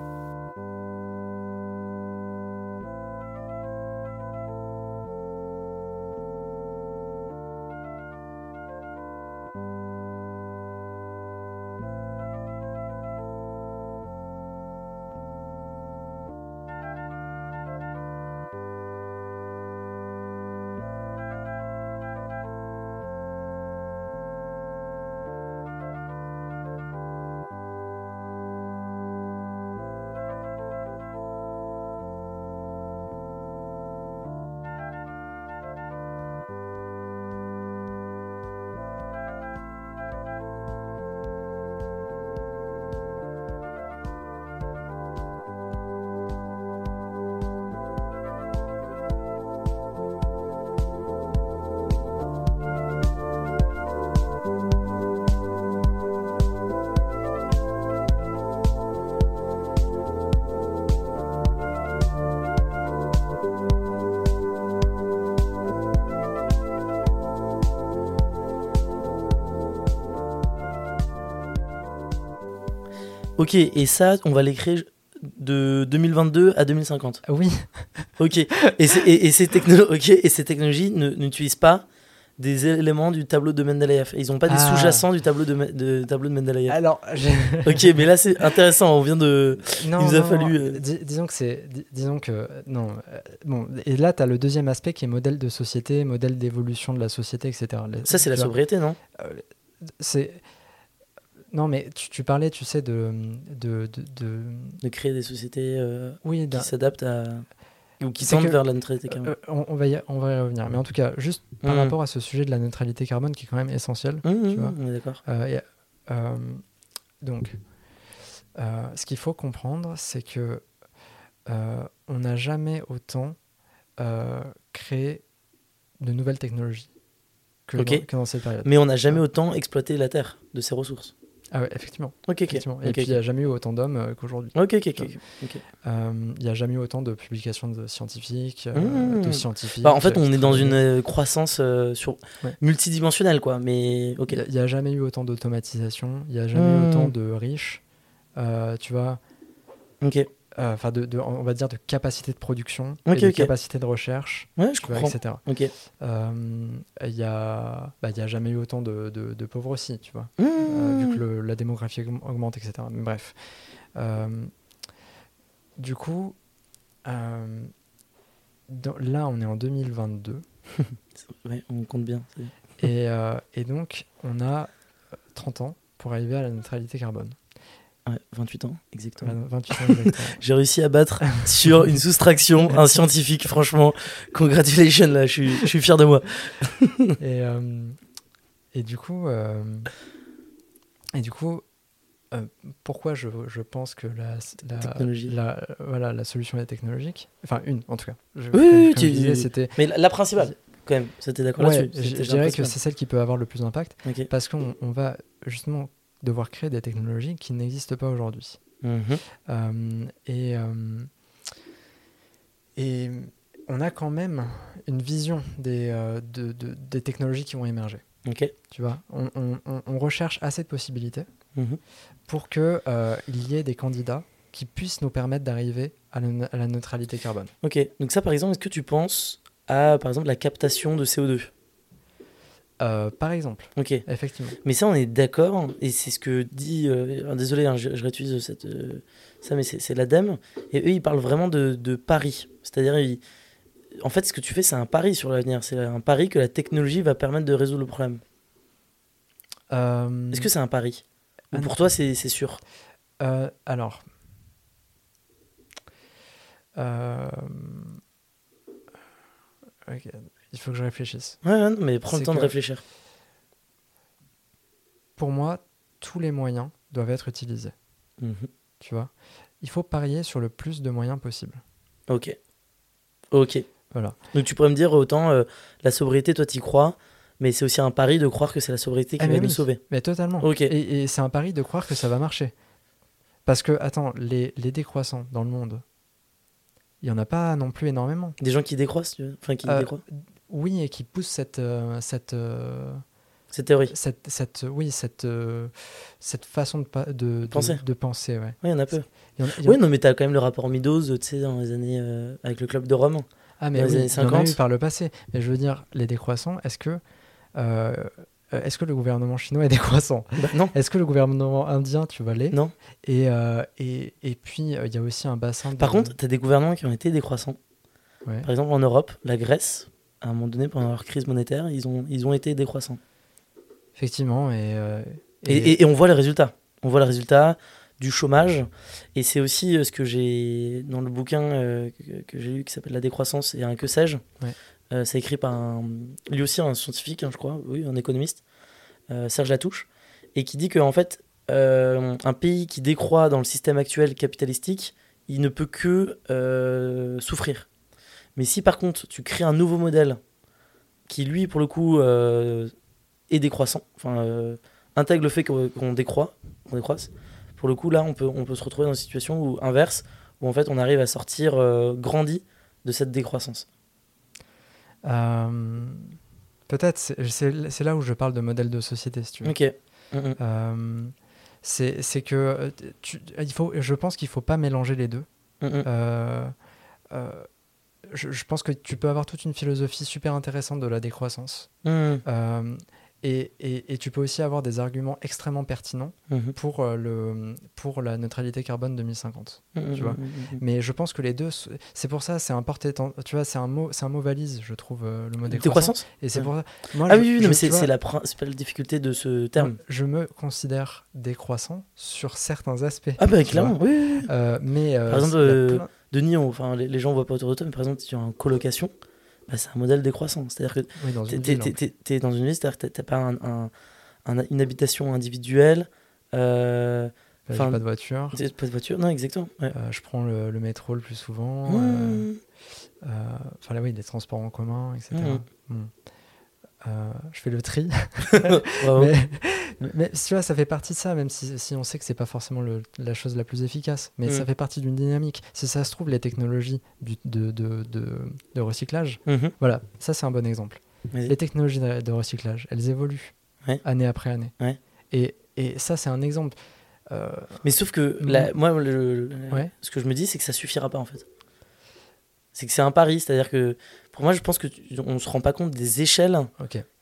[SPEAKER 2] Ok, et ça, on va l'écrire de 2022 à 2050.
[SPEAKER 1] Oui.
[SPEAKER 2] Ok. Et, ces, technologies n'utilisent pas des éléments du tableau de Mendeleïev. Ils n'ont pas des ah. sous-jacents du tableau de, tableau de Mendeleïev.
[SPEAKER 1] Alors,
[SPEAKER 2] ok, mais là c'est intéressant. On vient de. Non, il nous a fallu. Euh,
[SPEAKER 1] disons que c'est, disons que non. Euh, bon, et là tu as le deuxième aspect qui est modèle de société, modèle d'évolution de la société, etc.
[SPEAKER 2] Ça c'est la sobriété, non? Euh,
[SPEAKER 1] C'est non, mais tu, parlais, tu sais, de. De, de,
[SPEAKER 2] de... créer des sociétés euh, oui, qui s'adaptent à. ou qui tendent vers la neutralité carbone.
[SPEAKER 1] Euh, on, va y, on va y revenir. Mais en tout cas, juste par mmh. rapport à ce sujet de la neutralité carbone qui est quand même essentiel. Mmh, tu vois,
[SPEAKER 2] d'accord.
[SPEAKER 1] Euh, donc, ce qu'il faut comprendre, c'est que on n'a jamais autant créé de nouvelles technologies que, dans, cette période.
[SPEAKER 2] Mais on n'a jamais autant exploité la Terre de ses ressources.
[SPEAKER 1] Ah ouais, effectivement.
[SPEAKER 2] Ok,
[SPEAKER 1] effectivement. Et puis, il n'y a jamais eu autant d'hommes euh, qu'aujourd'hui.
[SPEAKER 2] Ok, ok, ok.
[SPEAKER 1] Euh, il n'y a jamais eu autant de publications de scientifiques, euh, mmh. de scientifiques.
[SPEAKER 2] Bah, en fait, on est dans une croissance sur... multidimensionnelle, quoi. Mais ok.
[SPEAKER 1] Il n'y a, jamais eu autant d'automatisation, il n'y a jamais eu autant mmh. de riches. tu vois
[SPEAKER 2] Ok.
[SPEAKER 1] Enfin de, on va dire de capacité de production, de capacité de recherche,
[SPEAKER 2] ouais, je
[SPEAKER 1] etc. Il y a, bah, y a jamais eu autant de, de, pauvres aussi, tu vois,
[SPEAKER 2] mmh.
[SPEAKER 1] vu que la démographie augmente, etc. Mais bref, du coup, là, on est en 2022.
[SPEAKER 2] ouais, on compte bien.
[SPEAKER 1] Et, et donc, on a 30 ans pour arriver à la neutralité carbone.
[SPEAKER 2] Ouais, 28 ans, exactement.
[SPEAKER 1] 28 ans, exactement.
[SPEAKER 2] J'ai réussi à battre sur une soustraction un scientifique, franchement. Congratulations, là, je suis, je suis fier de moi.
[SPEAKER 1] et, euh, et du coup, euh, et du coup euh, pourquoi je, je, pense que la, la, la, voilà, la solution est technologique? Enfin, une, en tout cas.
[SPEAKER 2] Je, oui, tu disais, c'était. Mais la, principale, quand même, c'était d'accord
[SPEAKER 1] là-dessus. Je, dirais que c'est celle qui peut avoir le plus d'impact. Parce qu'on on va justement devoir créer des technologies qui n'existent pas aujourd'hui.
[SPEAKER 2] Mhm.
[SPEAKER 1] Euh, et, euh, et on a quand même une vision des, euh, de, de, des technologies qui vont émerger. Tu vois, on, on, on, recherche assez de possibilités
[SPEAKER 2] mhm.
[SPEAKER 1] pour qu'il il y ait des candidats qui puissent nous permettre d'arriver à, à, la neutralité carbone.
[SPEAKER 2] Ok, donc ça par exemple, est-ce que tu penses à par exemple la captation de CO2
[SPEAKER 1] euh, par exemple.
[SPEAKER 2] Ok.
[SPEAKER 1] Effectivement.
[SPEAKER 2] Mais ça, on est d'accord, et c'est ce que dit. Euh, désolé, hein, je, je, réutilise cette, euh, ça, mais c'est l'ADEME, et eux, ils parlent vraiment de, de pari. C'est-à-dire, en fait, ce que tu fais, c'est un pari sur l'avenir. C'est un pari que la technologie va permettre de résoudre le problème. Est-ce que c'est un pari? Ou pour toi, c'est sûr?
[SPEAKER 1] Alors. Ok. Il faut que je réfléchisse.
[SPEAKER 2] Ouais, mais prends le temps de réfléchir.
[SPEAKER 1] Pour moi, tous les moyens doivent être utilisés.
[SPEAKER 2] Mhm.
[SPEAKER 1] Tu vois? Il faut parier sur le plus de moyens possible.
[SPEAKER 2] Ok. Ok.
[SPEAKER 1] Voilà.
[SPEAKER 2] Donc tu pourrais me dire autant euh, la sobriété, toi, tu y crois, mais c'est aussi un pari de croire que c'est la sobriété qui ah, va nous sauver.
[SPEAKER 1] Mais totalement.
[SPEAKER 2] Ok.
[SPEAKER 1] Et, c'est un pari de croire que ça va marcher. Parce que, attends, les, les décroissants dans le monde, il n'y en a pas non plus énormément.
[SPEAKER 2] Des gens qui décroissent, tu veux? Enfin, qui
[SPEAKER 1] euh,
[SPEAKER 2] décroissent?
[SPEAKER 1] Oui, et qui pousse cette, euh, cette, euh,
[SPEAKER 2] cette théorie.
[SPEAKER 1] Cette, cette, oui, cette, euh, cette façon de, de,
[SPEAKER 2] penser.
[SPEAKER 1] De, penser ouais.
[SPEAKER 2] Oui, il y en a peu. Oui, non, mais tu as quand même le rapport Midos, tu sais, dans les années. avec le club de Rome.
[SPEAKER 1] Ah, mais dans les années 50. eu par le passé. Mais je veux dire, les décroissants, est-ce que. est-ce que le gouvernement chinois est décroissant?
[SPEAKER 2] Bah, Non.
[SPEAKER 1] Est-ce que le gouvernement indien, tu vois, l'est
[SPEAKER 2] Non.
[SPEAKER 1] Et, et, et puis, il y a aussi un bassin.
[SPEAKER 2] Par contre, tu as des gouvernements qui ont été décroissants. Par exemple, en Europe, la Grèce, à un moment donné, pendant leur crise monétaire, ils ont, ils ont été décroissants.
[SPEAKER 1] Effectivement, et, euh,
[SPEAKER 2] et... Et, on voit les résultats. On voit les résultats du chômage. Et c'est aussi euh, ce que j'ai dans le bouquin euh, que, j'ai lu qui s'appelle La décroissance et un que sais-je. c'est écrit par un, lui aussi un scientifique, hein, je crois, oui, un économiste, Serge Latouche, et qui dit qu'en en fait, un pays qui décroît dans le système actuel capitalistique, il ne peut que souffrir. Mais si par contre tu crées un nouveau modèle qui lui pour le coup euh, est décroissant, enfin euh, intègre le fait qu'on décroît, qu'on décroisse, pour le coup là on peut, on peut se retrouver dans une situation où inverse, où en fait on arrive à sortir euh, grandi de cette décroissance.
[SPEAKER 1] Peut-être, c'est là où je parle de modèle de société, si tu veux.
[SPEAKER 2] Ok. Mm,
[SPEAKER 1] mm. c'est que tu, il faut, je pense qu'il ne faut pas mélanger les deux.
[SPEAKER 2] Mm,
[SPEAKER 1] je, pense que tu peux avoir toute une philosophie super intéressante de la décroissance.
[SPEAKER 2] Mmh.
[SPEAKER 1] Euh, et, et, tu peux aussi avoir des arguments extrêmement pertinents
[SPEAKER 2] mmh.
[SPEAKER 1] pour, euh, le, pour la neutralité carbone 2050.
[SPEAKER 2] Mmh,
[SPEAKER 1] tu vois Mais je pense que les deux, c'est pour ça, c'est un porté, tu vois, c'est un mot, c'est un mot valise, je trouve, euh, le mot décroissance. Et c'est pour ça.
[SPEAKER 2] Moi, ah oui, mais c'est la principale difficulté de ce terme.
[SPEAKER 1] Je me considère décroissant sur certains aspects.
[SPEAKER 2] Ah bah clairement, oui.
[SPEAKER 1] mais
[SPEAKER 2] par exemple, Denis, enfin, les, gens ne voient pas autour de toi, mais par exemple, si tu es en colocation, bah, c'est un modèle décroissant. C'est-à-dire que tu es, dans une ville, c'est-à-dire que tu n'as pas un, une habitation individuelle. Euh,
[SPEAKER 1] pas de voiture.
[SPEAKER 2] Pas de voiture, non, exactement.
[SPEAKER 1] Euh, je prends le, métro le plus souvent.
[SPEAKER 2] Mmh.
[SPEAKER 1] Euh, enfin, là, oui, des transports en commun, etc. Euh, je fais le tri. mais, tu vois, ça fait partie de ça, même si, si on sait que c'est pas forcément la chose la plus efficace. Mais ça mm. fait partie d'une dynamique. Si ça se trouve, les technologies du, de, de, de, recyclage,
[SPEAKER 2] mm-hmm.
[SPEAKER 1] voilà, ça c'est un bon exemple. Les technologies de, recyclage, elles évoluent année après année. Et, et ça, c'est un exemple.
[SPEAKER 2] Mais sauf que moi, le, ce que je me dis, c'est que ça suffira pas en fait. C'est que c'est un pari, c'est-à-dire que pour moi, je pense que on se rend pas compte des échelles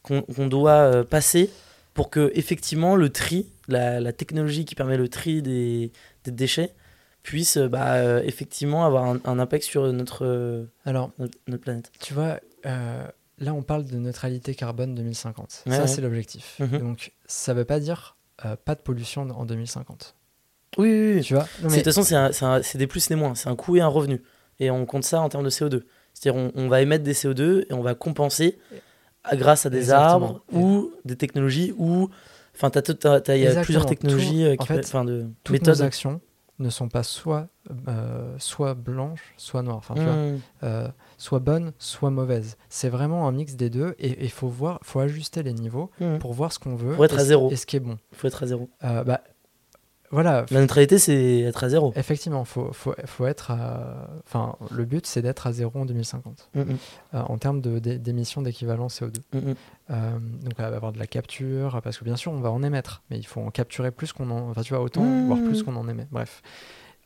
[SPEAKER 2] qu'on doit passer pour que effectivement le tri, la, technologie qui permet le tri des, déchets, puisse bah, effectivement avoir un, impact sur notre,
[SPEAKER 1] Alors,
[SPEAKER 2] notre, planète.
[SPEAKER 1] Tu vois, là on parle de neutralité carbone 2050. ça, c'est l'objectif. Mhm. Donc, ça ne veut pas dire euh, pas de pollution en 2050.
[SPEAKER 2] Oui, oui, oui. Tu vois? De toute façon, c'est des plus et des moins. C'est un coût et un revenu. Et on compte ça en termes de CO2. C'est-à-dire, on, va émettre des CO2 et on va compenser grâce à des arbres ou des technologies ou. Enfin, il y a plusieurs technologies euh, qui,
[SPEAKER 1] en fait, de toutes méthodes. actions ne sont pas soit, euh, soit blanches, soit noires. Enfin, tu vois, hmm. euh, soit bonnes, soit mauvaises. C'est vraiment un mix des deux et il faut voir, faut ajuster les niveaux hmm. pour voir ce qu'on veut.
[SPEAKER 2] Faut être à zéro.
[SPEAKER 1] Et ce qui est bon.
[SPEAKER 2] Faut être à zéro.
[SPEAKER 1] Euh, bah, voilà.
[SPEAKER 2] La neutralité, c'est être à zéro.
[SPEAKER 1] Effectivement, faut, faut, faut être à... Enfin, le but, c'est d'être à zéro en 2050, mm, mm. euh, en termes d'émissions d'équivalent CO2. Mm, euh, donc, avoir de la capture, parce que bien sûr, on va en émettre, mais il faut en capturer plus qu'on en... Enfin, tu vois, autant, voire plus qu'on en émet. Bref.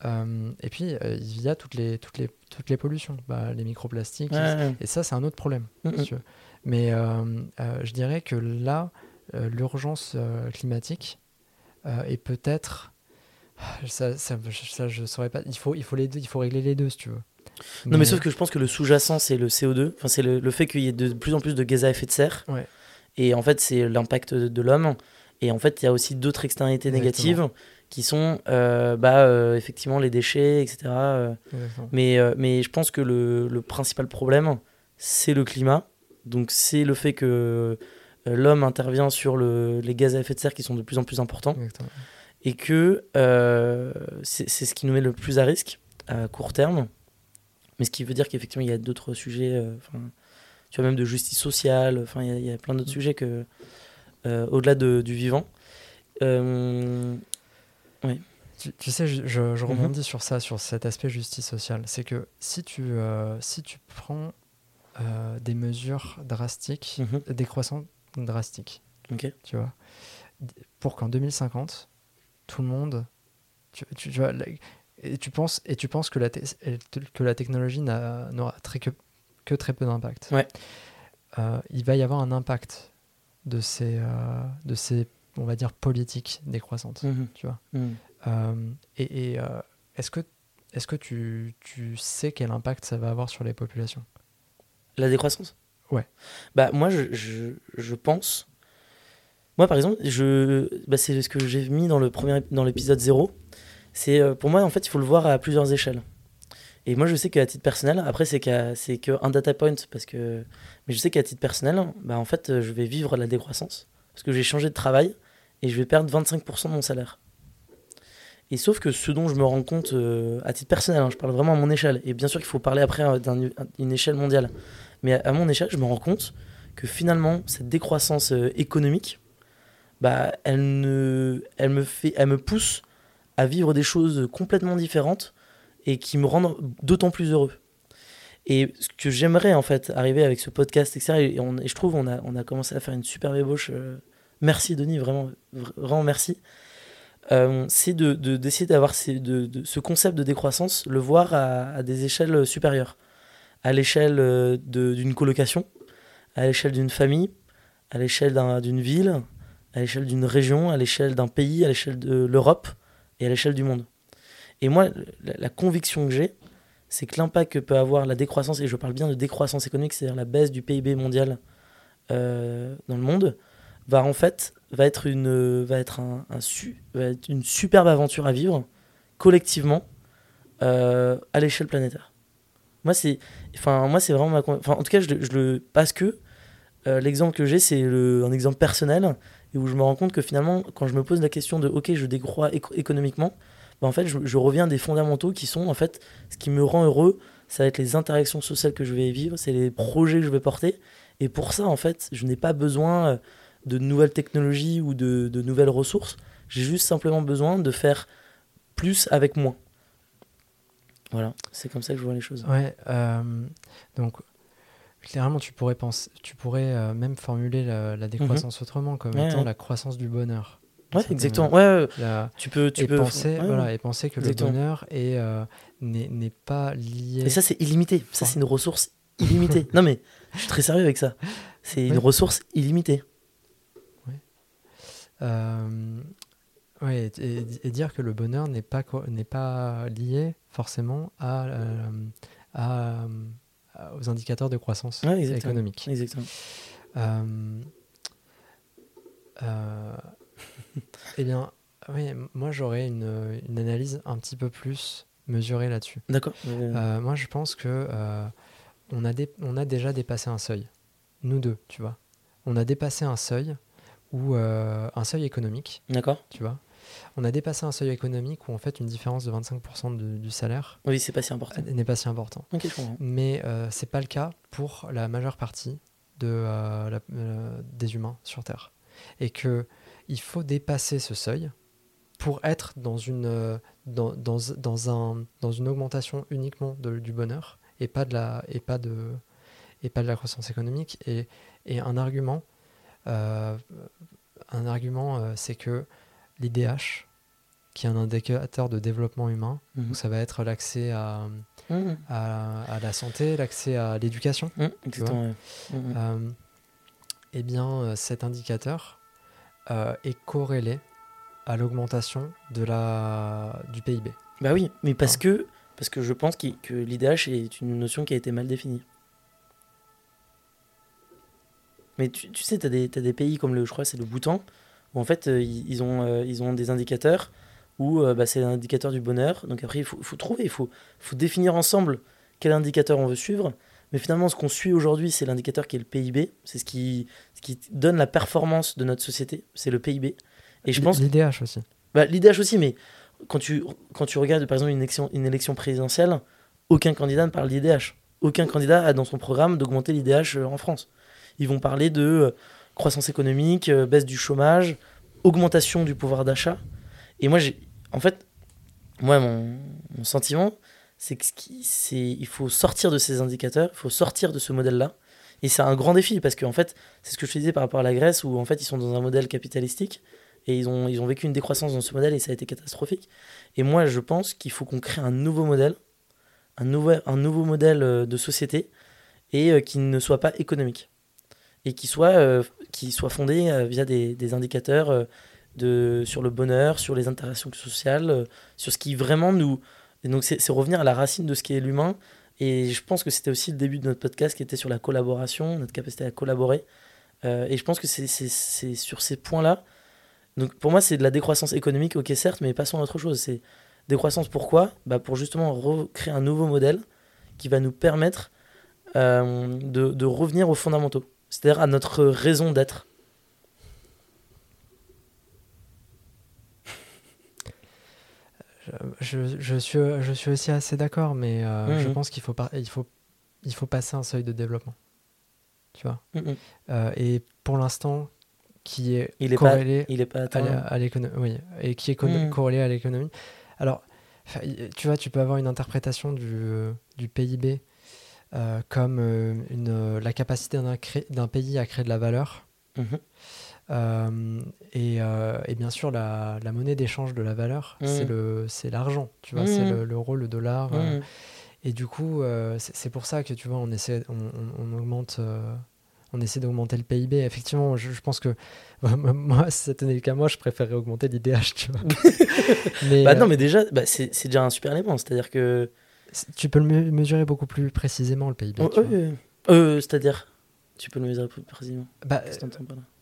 [SPEAKER 1] Euh, et puis, il y a toutes les, toutes les, toutes les pollutions, bah, les microplastiques, et ça, c'est un autre problème. Mais je dirais que là, l'urgence climatique est peut-être ça, ça, je saurais pas. Il faut, il faut les deux, il faut régler les deux si tu veux.
[SPEAKER 2] Non, mais, sauf que je pense que le sous-jacent, c'est le CO2. Enfin, c'est le, fait qu'il y ait de plus en plus de gaz à effet de serre. Et en fait, c'est l'impact de, l'homme. Et en fait, il y a aussi d'autres externalités négatives qui sont euh, bah, euh, effectivement les déchets, etc. Euh. mais, mais je pense que le, le principal problème, c'est le climat. Donc, c'est le fait que l'homme intervient sur le, les gaz à effet de serre qui sont de plus en plus importants. Exactement et que euh, c'est ce qui nous met le plus à risque à court terme. Mais ce qui veut dire qu'effectivement, il y a d'autres sujets, euh, tu vois, même de justice sociale, enfin, il, y, a plein d'autres mm. sujets que, euh, au-delà de, du vivant. oui.
[SPEAKER 1] Tu, sais, je, je, mm-hmm. rebondis sur ça, sur cet aspect justice sociale. C'est que si tu, si tu prends des mesures drastiques, mm-hmm. décroissantes drastiques, tu vois, pour qu'en 2050, tout le monde. Tu, tu, vois, et tu penses, et tu penses que, la que la technologie n'aura très que, que, très peu d'impact.
[SPEAKER 2] Ouais.
[SPEAKER 1] Euh, il va y avoir un impact de ces, euh, de ces on va dire, politiques décroissantes. Mhm. Tu vois. Mhm. Euh, et, et est-ce que, est que tu, tu sais quel impact ça va avoir sur les populations?
[SPEAKER 2] La décroissance?
[SPEAKER 1] Ouais.
[SPEAKER 2] Bah, moi, je, je, je pense moi, par exemple, je, bah, c'est ce que j'ai mis dans le premier, dans l'épisode 0. C'est euh, pour moi, en fait, il faut le voir à plusieurs échelles. Et moi, je sais qu'à titre personnel, après, c'est c'est qu'un data point, parce que, mais je sais qu'à titre personnel, bah, en fait, je vais vivre la décroissance, parce que j'ai changé de travail et je vais perdre 25% de mon salaire. Et sauf que ce dont je me rends compte euh, à titre personnel, hein, je parle vraiment à mon échelle, et bien sûr qu'il faut parler après euh, d'une échelle mondiale, mais à, mon échelle, je me rends compte que finalement, cette décroissance économique, bah, elle, me pousse à vivre des choses complètement différentes et qui me rendent d'autant plus heureux. Et ce que j'aimerais en fait arriver avec ce podcast, etc. Et, et je trouve on a, on commencé à faire une super ébauche. Euh, merci Denis, vraiment, vraiment merci. Euh, c'est de, d'essayer d'avoir ce concept de décroissance, le voir à, à des échelles supérieures. À l'échelle euh, d'une colocation, à l'échelle d'une famille, à l'échelle d'une ville, à l'échelle d'une région, à l'échelle d'un pays, à l'échelle de l'Europe et à l'échelle du monde. Et moi, la, conviction que j'ai, c'est que l'impact que peut avoir la décroissance, et je parle bien de décroissance économique, c'est-à-dire la baisse du PIB mondial euh, dans le monde, va en fait va être une, va être un, va être une superbe aventure à vivre collectivement euh, à l'échelle planétaire. Moi, c'est enfin, vraiment ma. Enfin, en tout cas, je, le. Parce que euh, l'exemple que j'ai, c'est un exemple personnel et où je me rends compte que finalement, quand je me pose la question de OK, je décrois économiquement, bah en fait, je, reviens des fondamentaux qui sont en fait ce qui me rend heureux, ça va être les interactions sociales que je vais vivre, c'est les projets que je vais porter. Et pour ça, en fait, je n'ai pas besoin euh, de nouvelles technologies ou de, de nouvelles ressources. J'ai juste simplement besoin de faire plus avec moins. Voilà, c'est comme ça que je vois les choses.
[SPEAKER 1] Ouais, euh, donc clairement, tu pourrais, penser, tu pourrais euh, même formuler la, décroissance mhm. autrement, comme étant la croissance du bonheur.
[SPEAKER 2] Ouais, exactement. Ouais, tu peux, tu
[SPEAKER 1] et
[SPEAKER 2] peux
[SPEAKER 1] penser, voilà, et penser que le bonheur est n'est pas lié.
[SPEAKER 2] Et ça, c'est illimité. Ça, c'est une ressource illimitée. non, mais je suis très sérieux avec ça. C'est une ressource illimitée.
[SPEAKER 1] Oui. Euh, ouais, et, dire que le bonheur n'est pas, n'est pas lié forcément à, euh, à, aux indicateurs de croissance économique.
[SPEAKER 2] Exactement.
[SPEAKER 1] Euh, eh bien, oui, moi j'aurais une, une, analyse un petit peu plus mesurée là-dessus.
[SPEAKER 2] D'accord.
[SPEAKER 1] moi je pense que on, a on a déjà dépassé un seuil nous deux, tu vois. On a dépassé un seuil ou euh, un seuil économique.
[SPEAKER 2] D'accord.
[SPEAKER 1] Tu vois. On a dépassé un seuil économique où en fait une différence de 25% du salaire.
[SPEAKER 2] Oui, c'est pas si important.
[SPEAKER 1] N'est pas si important. Mais euh, c'est pas le cas pour la majeure partie de, euh, euh, des humains sur Terre. Et que il faut dépasser ce seuil pour être dans une, dans, dans, dans, un, dans une augmentation uniquement de, du bonheur et pas de la, et pas de, et pas de la croissance économique. Et, et un argument, euh, un argument euh, c'est que l'IDH, qui est un indicateur de développement humain, mhm. ça va être l'accès à, mhm. à, à, la santé, l'accès à l'éducation.
[SPEAKER 2] Mhm,
[SPEAKER 1] euh, eh bien, cet indicateur est corrélé à l'augmentation de la du PIB.
[SPEAKER 2] Bah oui, mais parce que parce que je pense que l'IDH est une notion qui a été mal définie. Mais tu, tu sais, tu as, as, des pays comme le, je crois, c'est le Bhoutan, en fait, euh, ils, ont, euh, ils ont des indicateurs où euh, bah, c'est l'indicateur du bonheur. Donc après, il faut, faut trouver, il faut, faut définir ensemble quel indicateur on veut suivre. Mais finalement, ce qu'on suit aujourd'hui, c'est l'indicateur qui est le PIB. C'est ce qui, ce qui donne la performance de notre société. C'est le PIB.
[SPEAKER 1] Et je pense. L'IDH aussi.
[SPEAKER 2] Bah, L'IDH aussi, mais quand tu, quand tu regardes par exemple une élection, une élection présidentielle, aucun candidat ne parle d'IDH. Aucun candidat a dans son programme d'augmenter l'IDH en France. Ils vont parler de croissance économique, euh, baisse du chômage, augmentation du pouvoir d'achat. Et moi, j'ai, en fait, moi, mon, sentiment, c'est qu'il faut sortir de ces indicateurs, il faut sortir de ce modèle-là. Et c'est un grand défi parce qu'en fait, c'est ce que je te disais par rapport à la Grèce où en fait ils sont dans un modèle capitalistique et ils ont, ils ont vécu une décroissance dans ce modèle et ça a été catastrophique. Et moi, je pense qu'il faut qu'on crée un nouveau modèle, un nouveau, un nouveau modèle euh, de société et qui ne soit pas économique et qui soit, euh, qui soit fondé euh, via des, indicateurs euh, de, sur le bonheur, sur les interactions sociales, sur ce qui vraiment nous... Donc c'est revenir à la racine de ce qui est l'humain. Et je pense que c'était aussi le début de notre podcast qui était sur la collaboration, notre capacité à collaborer. et je pense que c'est sur ces points-là. Donc pour moi, c'est de la décroissance économique, ok certes, mais passons à autre chose. C'est décroissance pourquoi? Bah Pour justement recréer un nouveau modèle qui va nous permettre de revenir aux fondamentaux c'est-à-dire à notre raison d'être.
[SPEAKER 1] Je, je, suis, je suis aussi assez d'accord, mais euh, je mhm. pense qu'il faut, il faut, il faut passer un seuil de développement. Tu vois? Mhm. euh, Et pour l'instant, qui est,
[SPEAKER 2] il est
[SPEAKER 1] corrélé
[SPEAKER 2] pas, il est pas
[SPEAKER 1] à l'économie. Oui, et qui est corrélé à l'économie. Alors, tu vois, tu peux avoir une interprétation du, du PIB euh, comme euh, une, euh, la capacité d'un pays à créer de la valeur. Mhm. et, et, bien sûr, la, la monnaie d'échange de la valeur, mhm. c'est l'argent, tu vois, c'est mhm. l'euro, le, dollar. et du coup, c'est pour ça que, tu vois, on essaie, on, on, augmente on essaie d'augmenter le PIB. Effectivement, je, pense que moi, si ça tenait le cas, moi, je préférerais augmenter l'IDH, tu vois.
[SPEAKER 2] mais, bah non, mais déjà, bah, c'est déjà un super élément. C'est-à-dire que
[SPEAKER 1] tu peux le mesurer beaucoup plus précisément, le PIB.
[SPEAKER 2] euh, C'est-à-dire Tu peux le mesurer plus précisément
[SPEAKER 1] bah,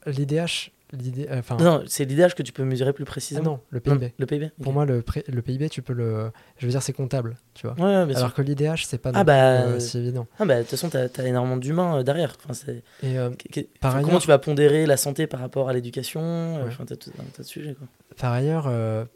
[SPEAKER 1] L'IDH,
[SPEAKER 2] euh, non, c'est l'IDH que tu peux mesurer plus précisément.
[SPEAKER 1] Ah non, le PIB.
[SPEAKER 2] le PIB.
[SPEAKER 1] Pour moi, le, le, PIB, tu peux le. Je veux dire, c'est comptable, tu vois.
[SPEAKER 2] Ouais,
[SPEAKER 1] Alors que l'IDH, c'est pas
[SPEAKER 2] ah bah,
[SPEAKER 1] euh, si évident.
[SPEAKER 2] Ah bah, de toute façon, tu as, énormément d'humains euh, derrière. Enfin,
[SPEAKER 1] Et
[SPEAKER 2] par comment tu vas pondérer la santé par rapport à l'éducation Enfin, tas sujets. Quoi.
[SPEAKER 1] Par ailleurs,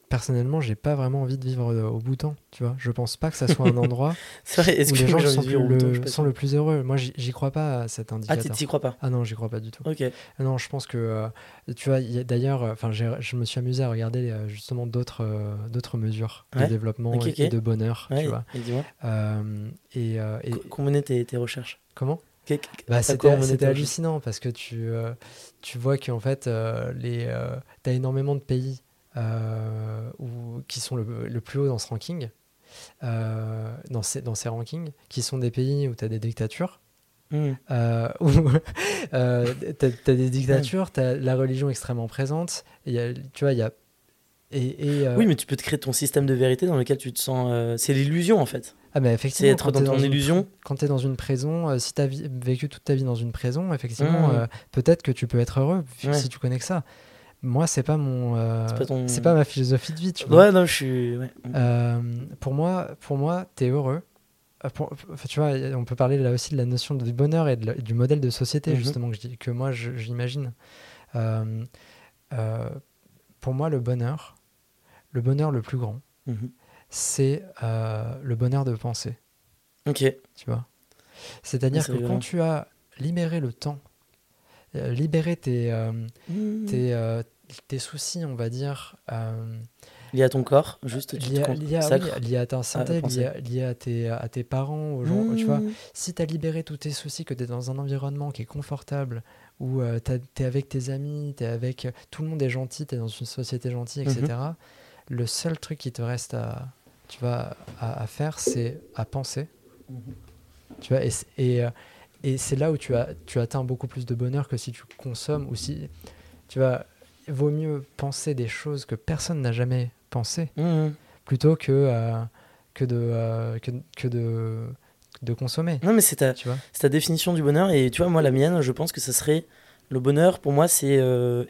[SPEAKER 1] personnellement, j'ai pas vraiment envie de vivre au Bhoutan, tu vois. Je pense pas que ça soit un endroit où les gens sont, le, sont le plus heureux. Moi, j'y crois pas à cet indicateur.
[SPEAKER 2] Ah, t'y crois pas
[SPEAKER 1] Ah non, j'y crois pas du tout.
[SPEAKER 2] Ok.
[SPEAKER 1] Non, je pense que tu vois, d'ailleurs, euh, enfin, je me suis amusé à regarder euh, justement d'autres euh, d'autres mesures de développement et, de bonheur, tu vois.
[SPEAKER 2] Et, dis-moi. et, Combien tes, tes recherches?
[SPEAKER 1] Comment? Bah, C'était hallucinant parce que tu, tu vois qu'en fait, les, tu as énormément de pays où, qui sont le, le, plus haut dans ce ranking, dans, ces, dans ces rankings, qui sont des pays où tu as des dictatures. Mmh. où euh, tu as, des dictatures, tu as la religion extrêmement présente. Et y a, tu vois, il y a
[SPEAKER 2] et, euh, Oui, mais tu peux te créer ton système de vérité dans lequel tu te sens. Euh, c'est l'illusion en fait.
[SPEAKER 1] Ah, mais effectivement.
[SPEAKER 2] C'est être dans ton illusion.
[SPEAKER 1] quand tu es dans une prison, euh, si tu as vécu toute ta vie dans une prison, effectivement, mmh. peut-être que tu peux être heureux si tu connais que ça. Moi, c'est pas mon. c'est pas, ma philosophie de vie. Tu
[SPEAKER 2] vois. Ouais, non, je suis.
[SPEAKER 1] pour moi, pour moi, t'es heureux. Pour, tu vois, on peut parler là aussi de la notion du bonheur et du modèle de société, mmh. justement, que moi j'imagine. pour moi, le bonheur, le bonheur le plus grand, mhm. c'est euh, le bonheur de penser.
[SPEAKER 2] Ok.
[SPEAKER 1] Tu vois? C'est-à-dire que quand tu as libéré le temps, euh, libéré tes, euh, mmh. tes, tes, soucis, on va dire.
[SPEAKER 2] lié à ton corps, juste
[SPEAKER 1] lié, à, lié, à, ta santé, lié, à, tes, à tes parents, aux gens. Tu vois, mmh. si tu as libéré tous tes soucis, que tu es dans un environnement qui est confortable, où tu es avec tes amis, es avec, tout le monde est gentil, tu es dans une société gentille, etc le seul truc qui te reste à, tu vois, à, faire, c'est à penser. Mhm. Tu vois, et, et, euh, et c'est là où tu, as, tu atteins beaucoup plus de bonheur que si tu consommes ou si, tu vois, vaut mieux penser des choses que personne n'a jamais pensé mhm. plutôt que, euh, que, de, euh, que, que, de, de consommer.
[SPEAKER 2] Non, mais c'est ta, ta définition du bonheur. Et tu vois, moi, la mienne, je pense que ça serait le bonheur, pour moi, c'est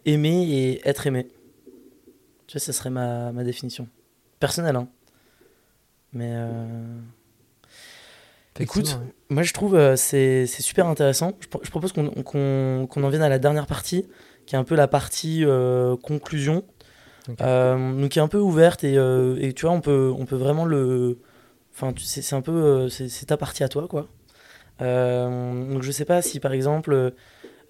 [SPEAKER 2] aimer et être aimé. Tu vois, ça serait ma, ma définition. Personnelle, hein. Mais. Euh... Écoute, moi je trouve euh, c'est c'est super intéressant. Je, je propose qu'on qu'on en vienne à la dernière partie, qui est un peu la partie euh, conclusion. Euh, donc qui est un peu ouverte et, et, tu vois, on peut, on peut vraiment le. Enfin, c'est un peu. c'est ta partie à toi, quoi. donc je sais pas si par exemple.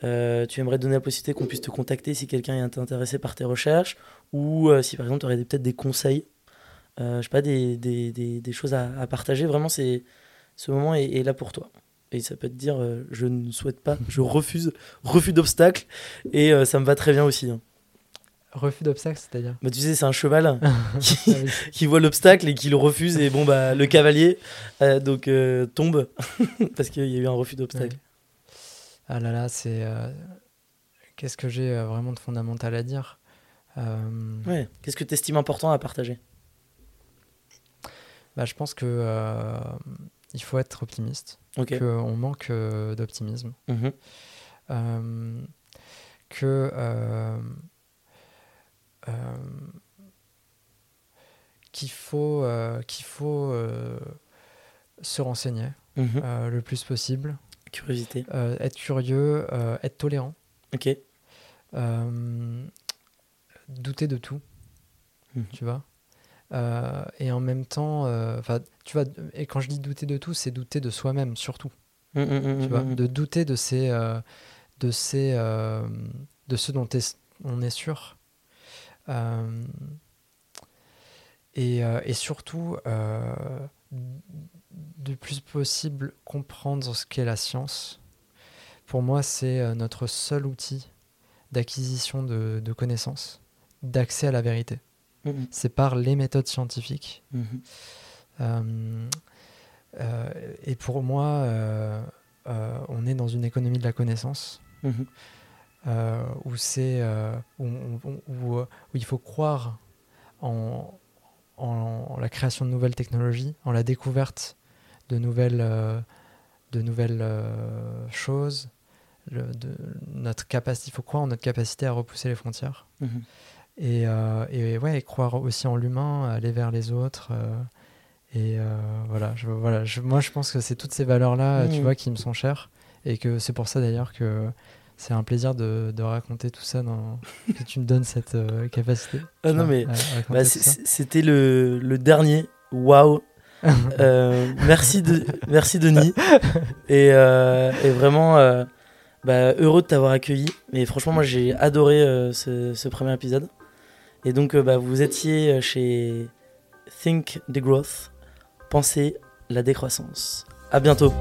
[SPEAKER 2] tu aimerais donner la possibilité qu'on puisse te contacter si quelqu'un est intéressé par tes recherches, ou euh, si par exemple tu aurais peut-être des conseils, euh, je sais pas, des, des, des, choses à, partager, vraiment c'est ce moment est, là pour toi. Et ça peut te dire, euh, je ne souhaite pas, je refuse, refus d'obstacle, et ça me va très bien aussi. Hein.
[SPEAKER 1] Refus d'obstacle, c'est-à-dire?
[SPEAKER 2] Bah, Tu sais, c'est un cheval qui, ah qui, voit l'obstacle et qui le refuse, et bon, bah, le cavalier donc tombe parce qu'il y a eu un refus d'obstacle.
[SPEAKER 1] Ah là là, c'est. Qu'est-ce que j'ai vraiment de fondamental à dire?
[SPEAKER 2] Ouais. Qu'est-ce que tu estimes important à partager?
[SPEAKER 1] Bah, Je pense que euh, il faut être optimiste, okay. qu'on manque euh, d'optimisme, mm-hmm. que qu'il faut qu'il faut se renseigner mm-hmm. le plus possible.
[SPEAKER 2] Curiosité.
[SPEAKER 1] être curieux, être tolérant.
[SPEAKER 2] Ok
[SPEAKER 1] douter de tout, mhm. tu vois. Euh, et en même temps, euh, enfin, tu vois, et quand je dis douter de tout, c'est douter de soi-même surtout, mhm, mhm, tu vois, de douter de ces, euh, de ces, de ce dont on est sûr. Et, et, surtout, du plus possible, comprendre ce qu'est la science. Pour moi, c'est notre seul outil d'acquisition de, de connaissances d'accès à la vérité. Mhm. C'est par les méthodes scientifiques. Mhm. Euh, euh, et pour moi, euh, on est dans une économie de la connaissance. Mhm. où c'est où, où, il faut croire en, en, la création de nouvelles technologies, en la découverte de nouvelles, de nouvelles choses, de notre capacité, il faut croire en notre capacité à repousser les frontières. Et, euh, et, ouais, croire aussi en l'humain, aller vers les autres. Euh, et euh, voilà, je, voilà je, moi je pense que c'est toutes ces valeurs-là, tu mmh. vois, qui me sont chères. Et que c'est pour ça d'ailleurs que c'est un plaisir de, de, raconter tout ça, dans, que tu me donnes cette capacité.
[SPEAKER 2] Ah non, mais bah, c'était le, le, dernier. Waouh! merci, de, merci Denis. Et, et vraiment, bah, heureux de t'avoir accueilli. Mais franchement, moi j'ai adoré ce, ce, premier épisode. Et donc, euh, bah, vous étiez euh, chez Think the Growth. Pensez la décroissance. À bientôt.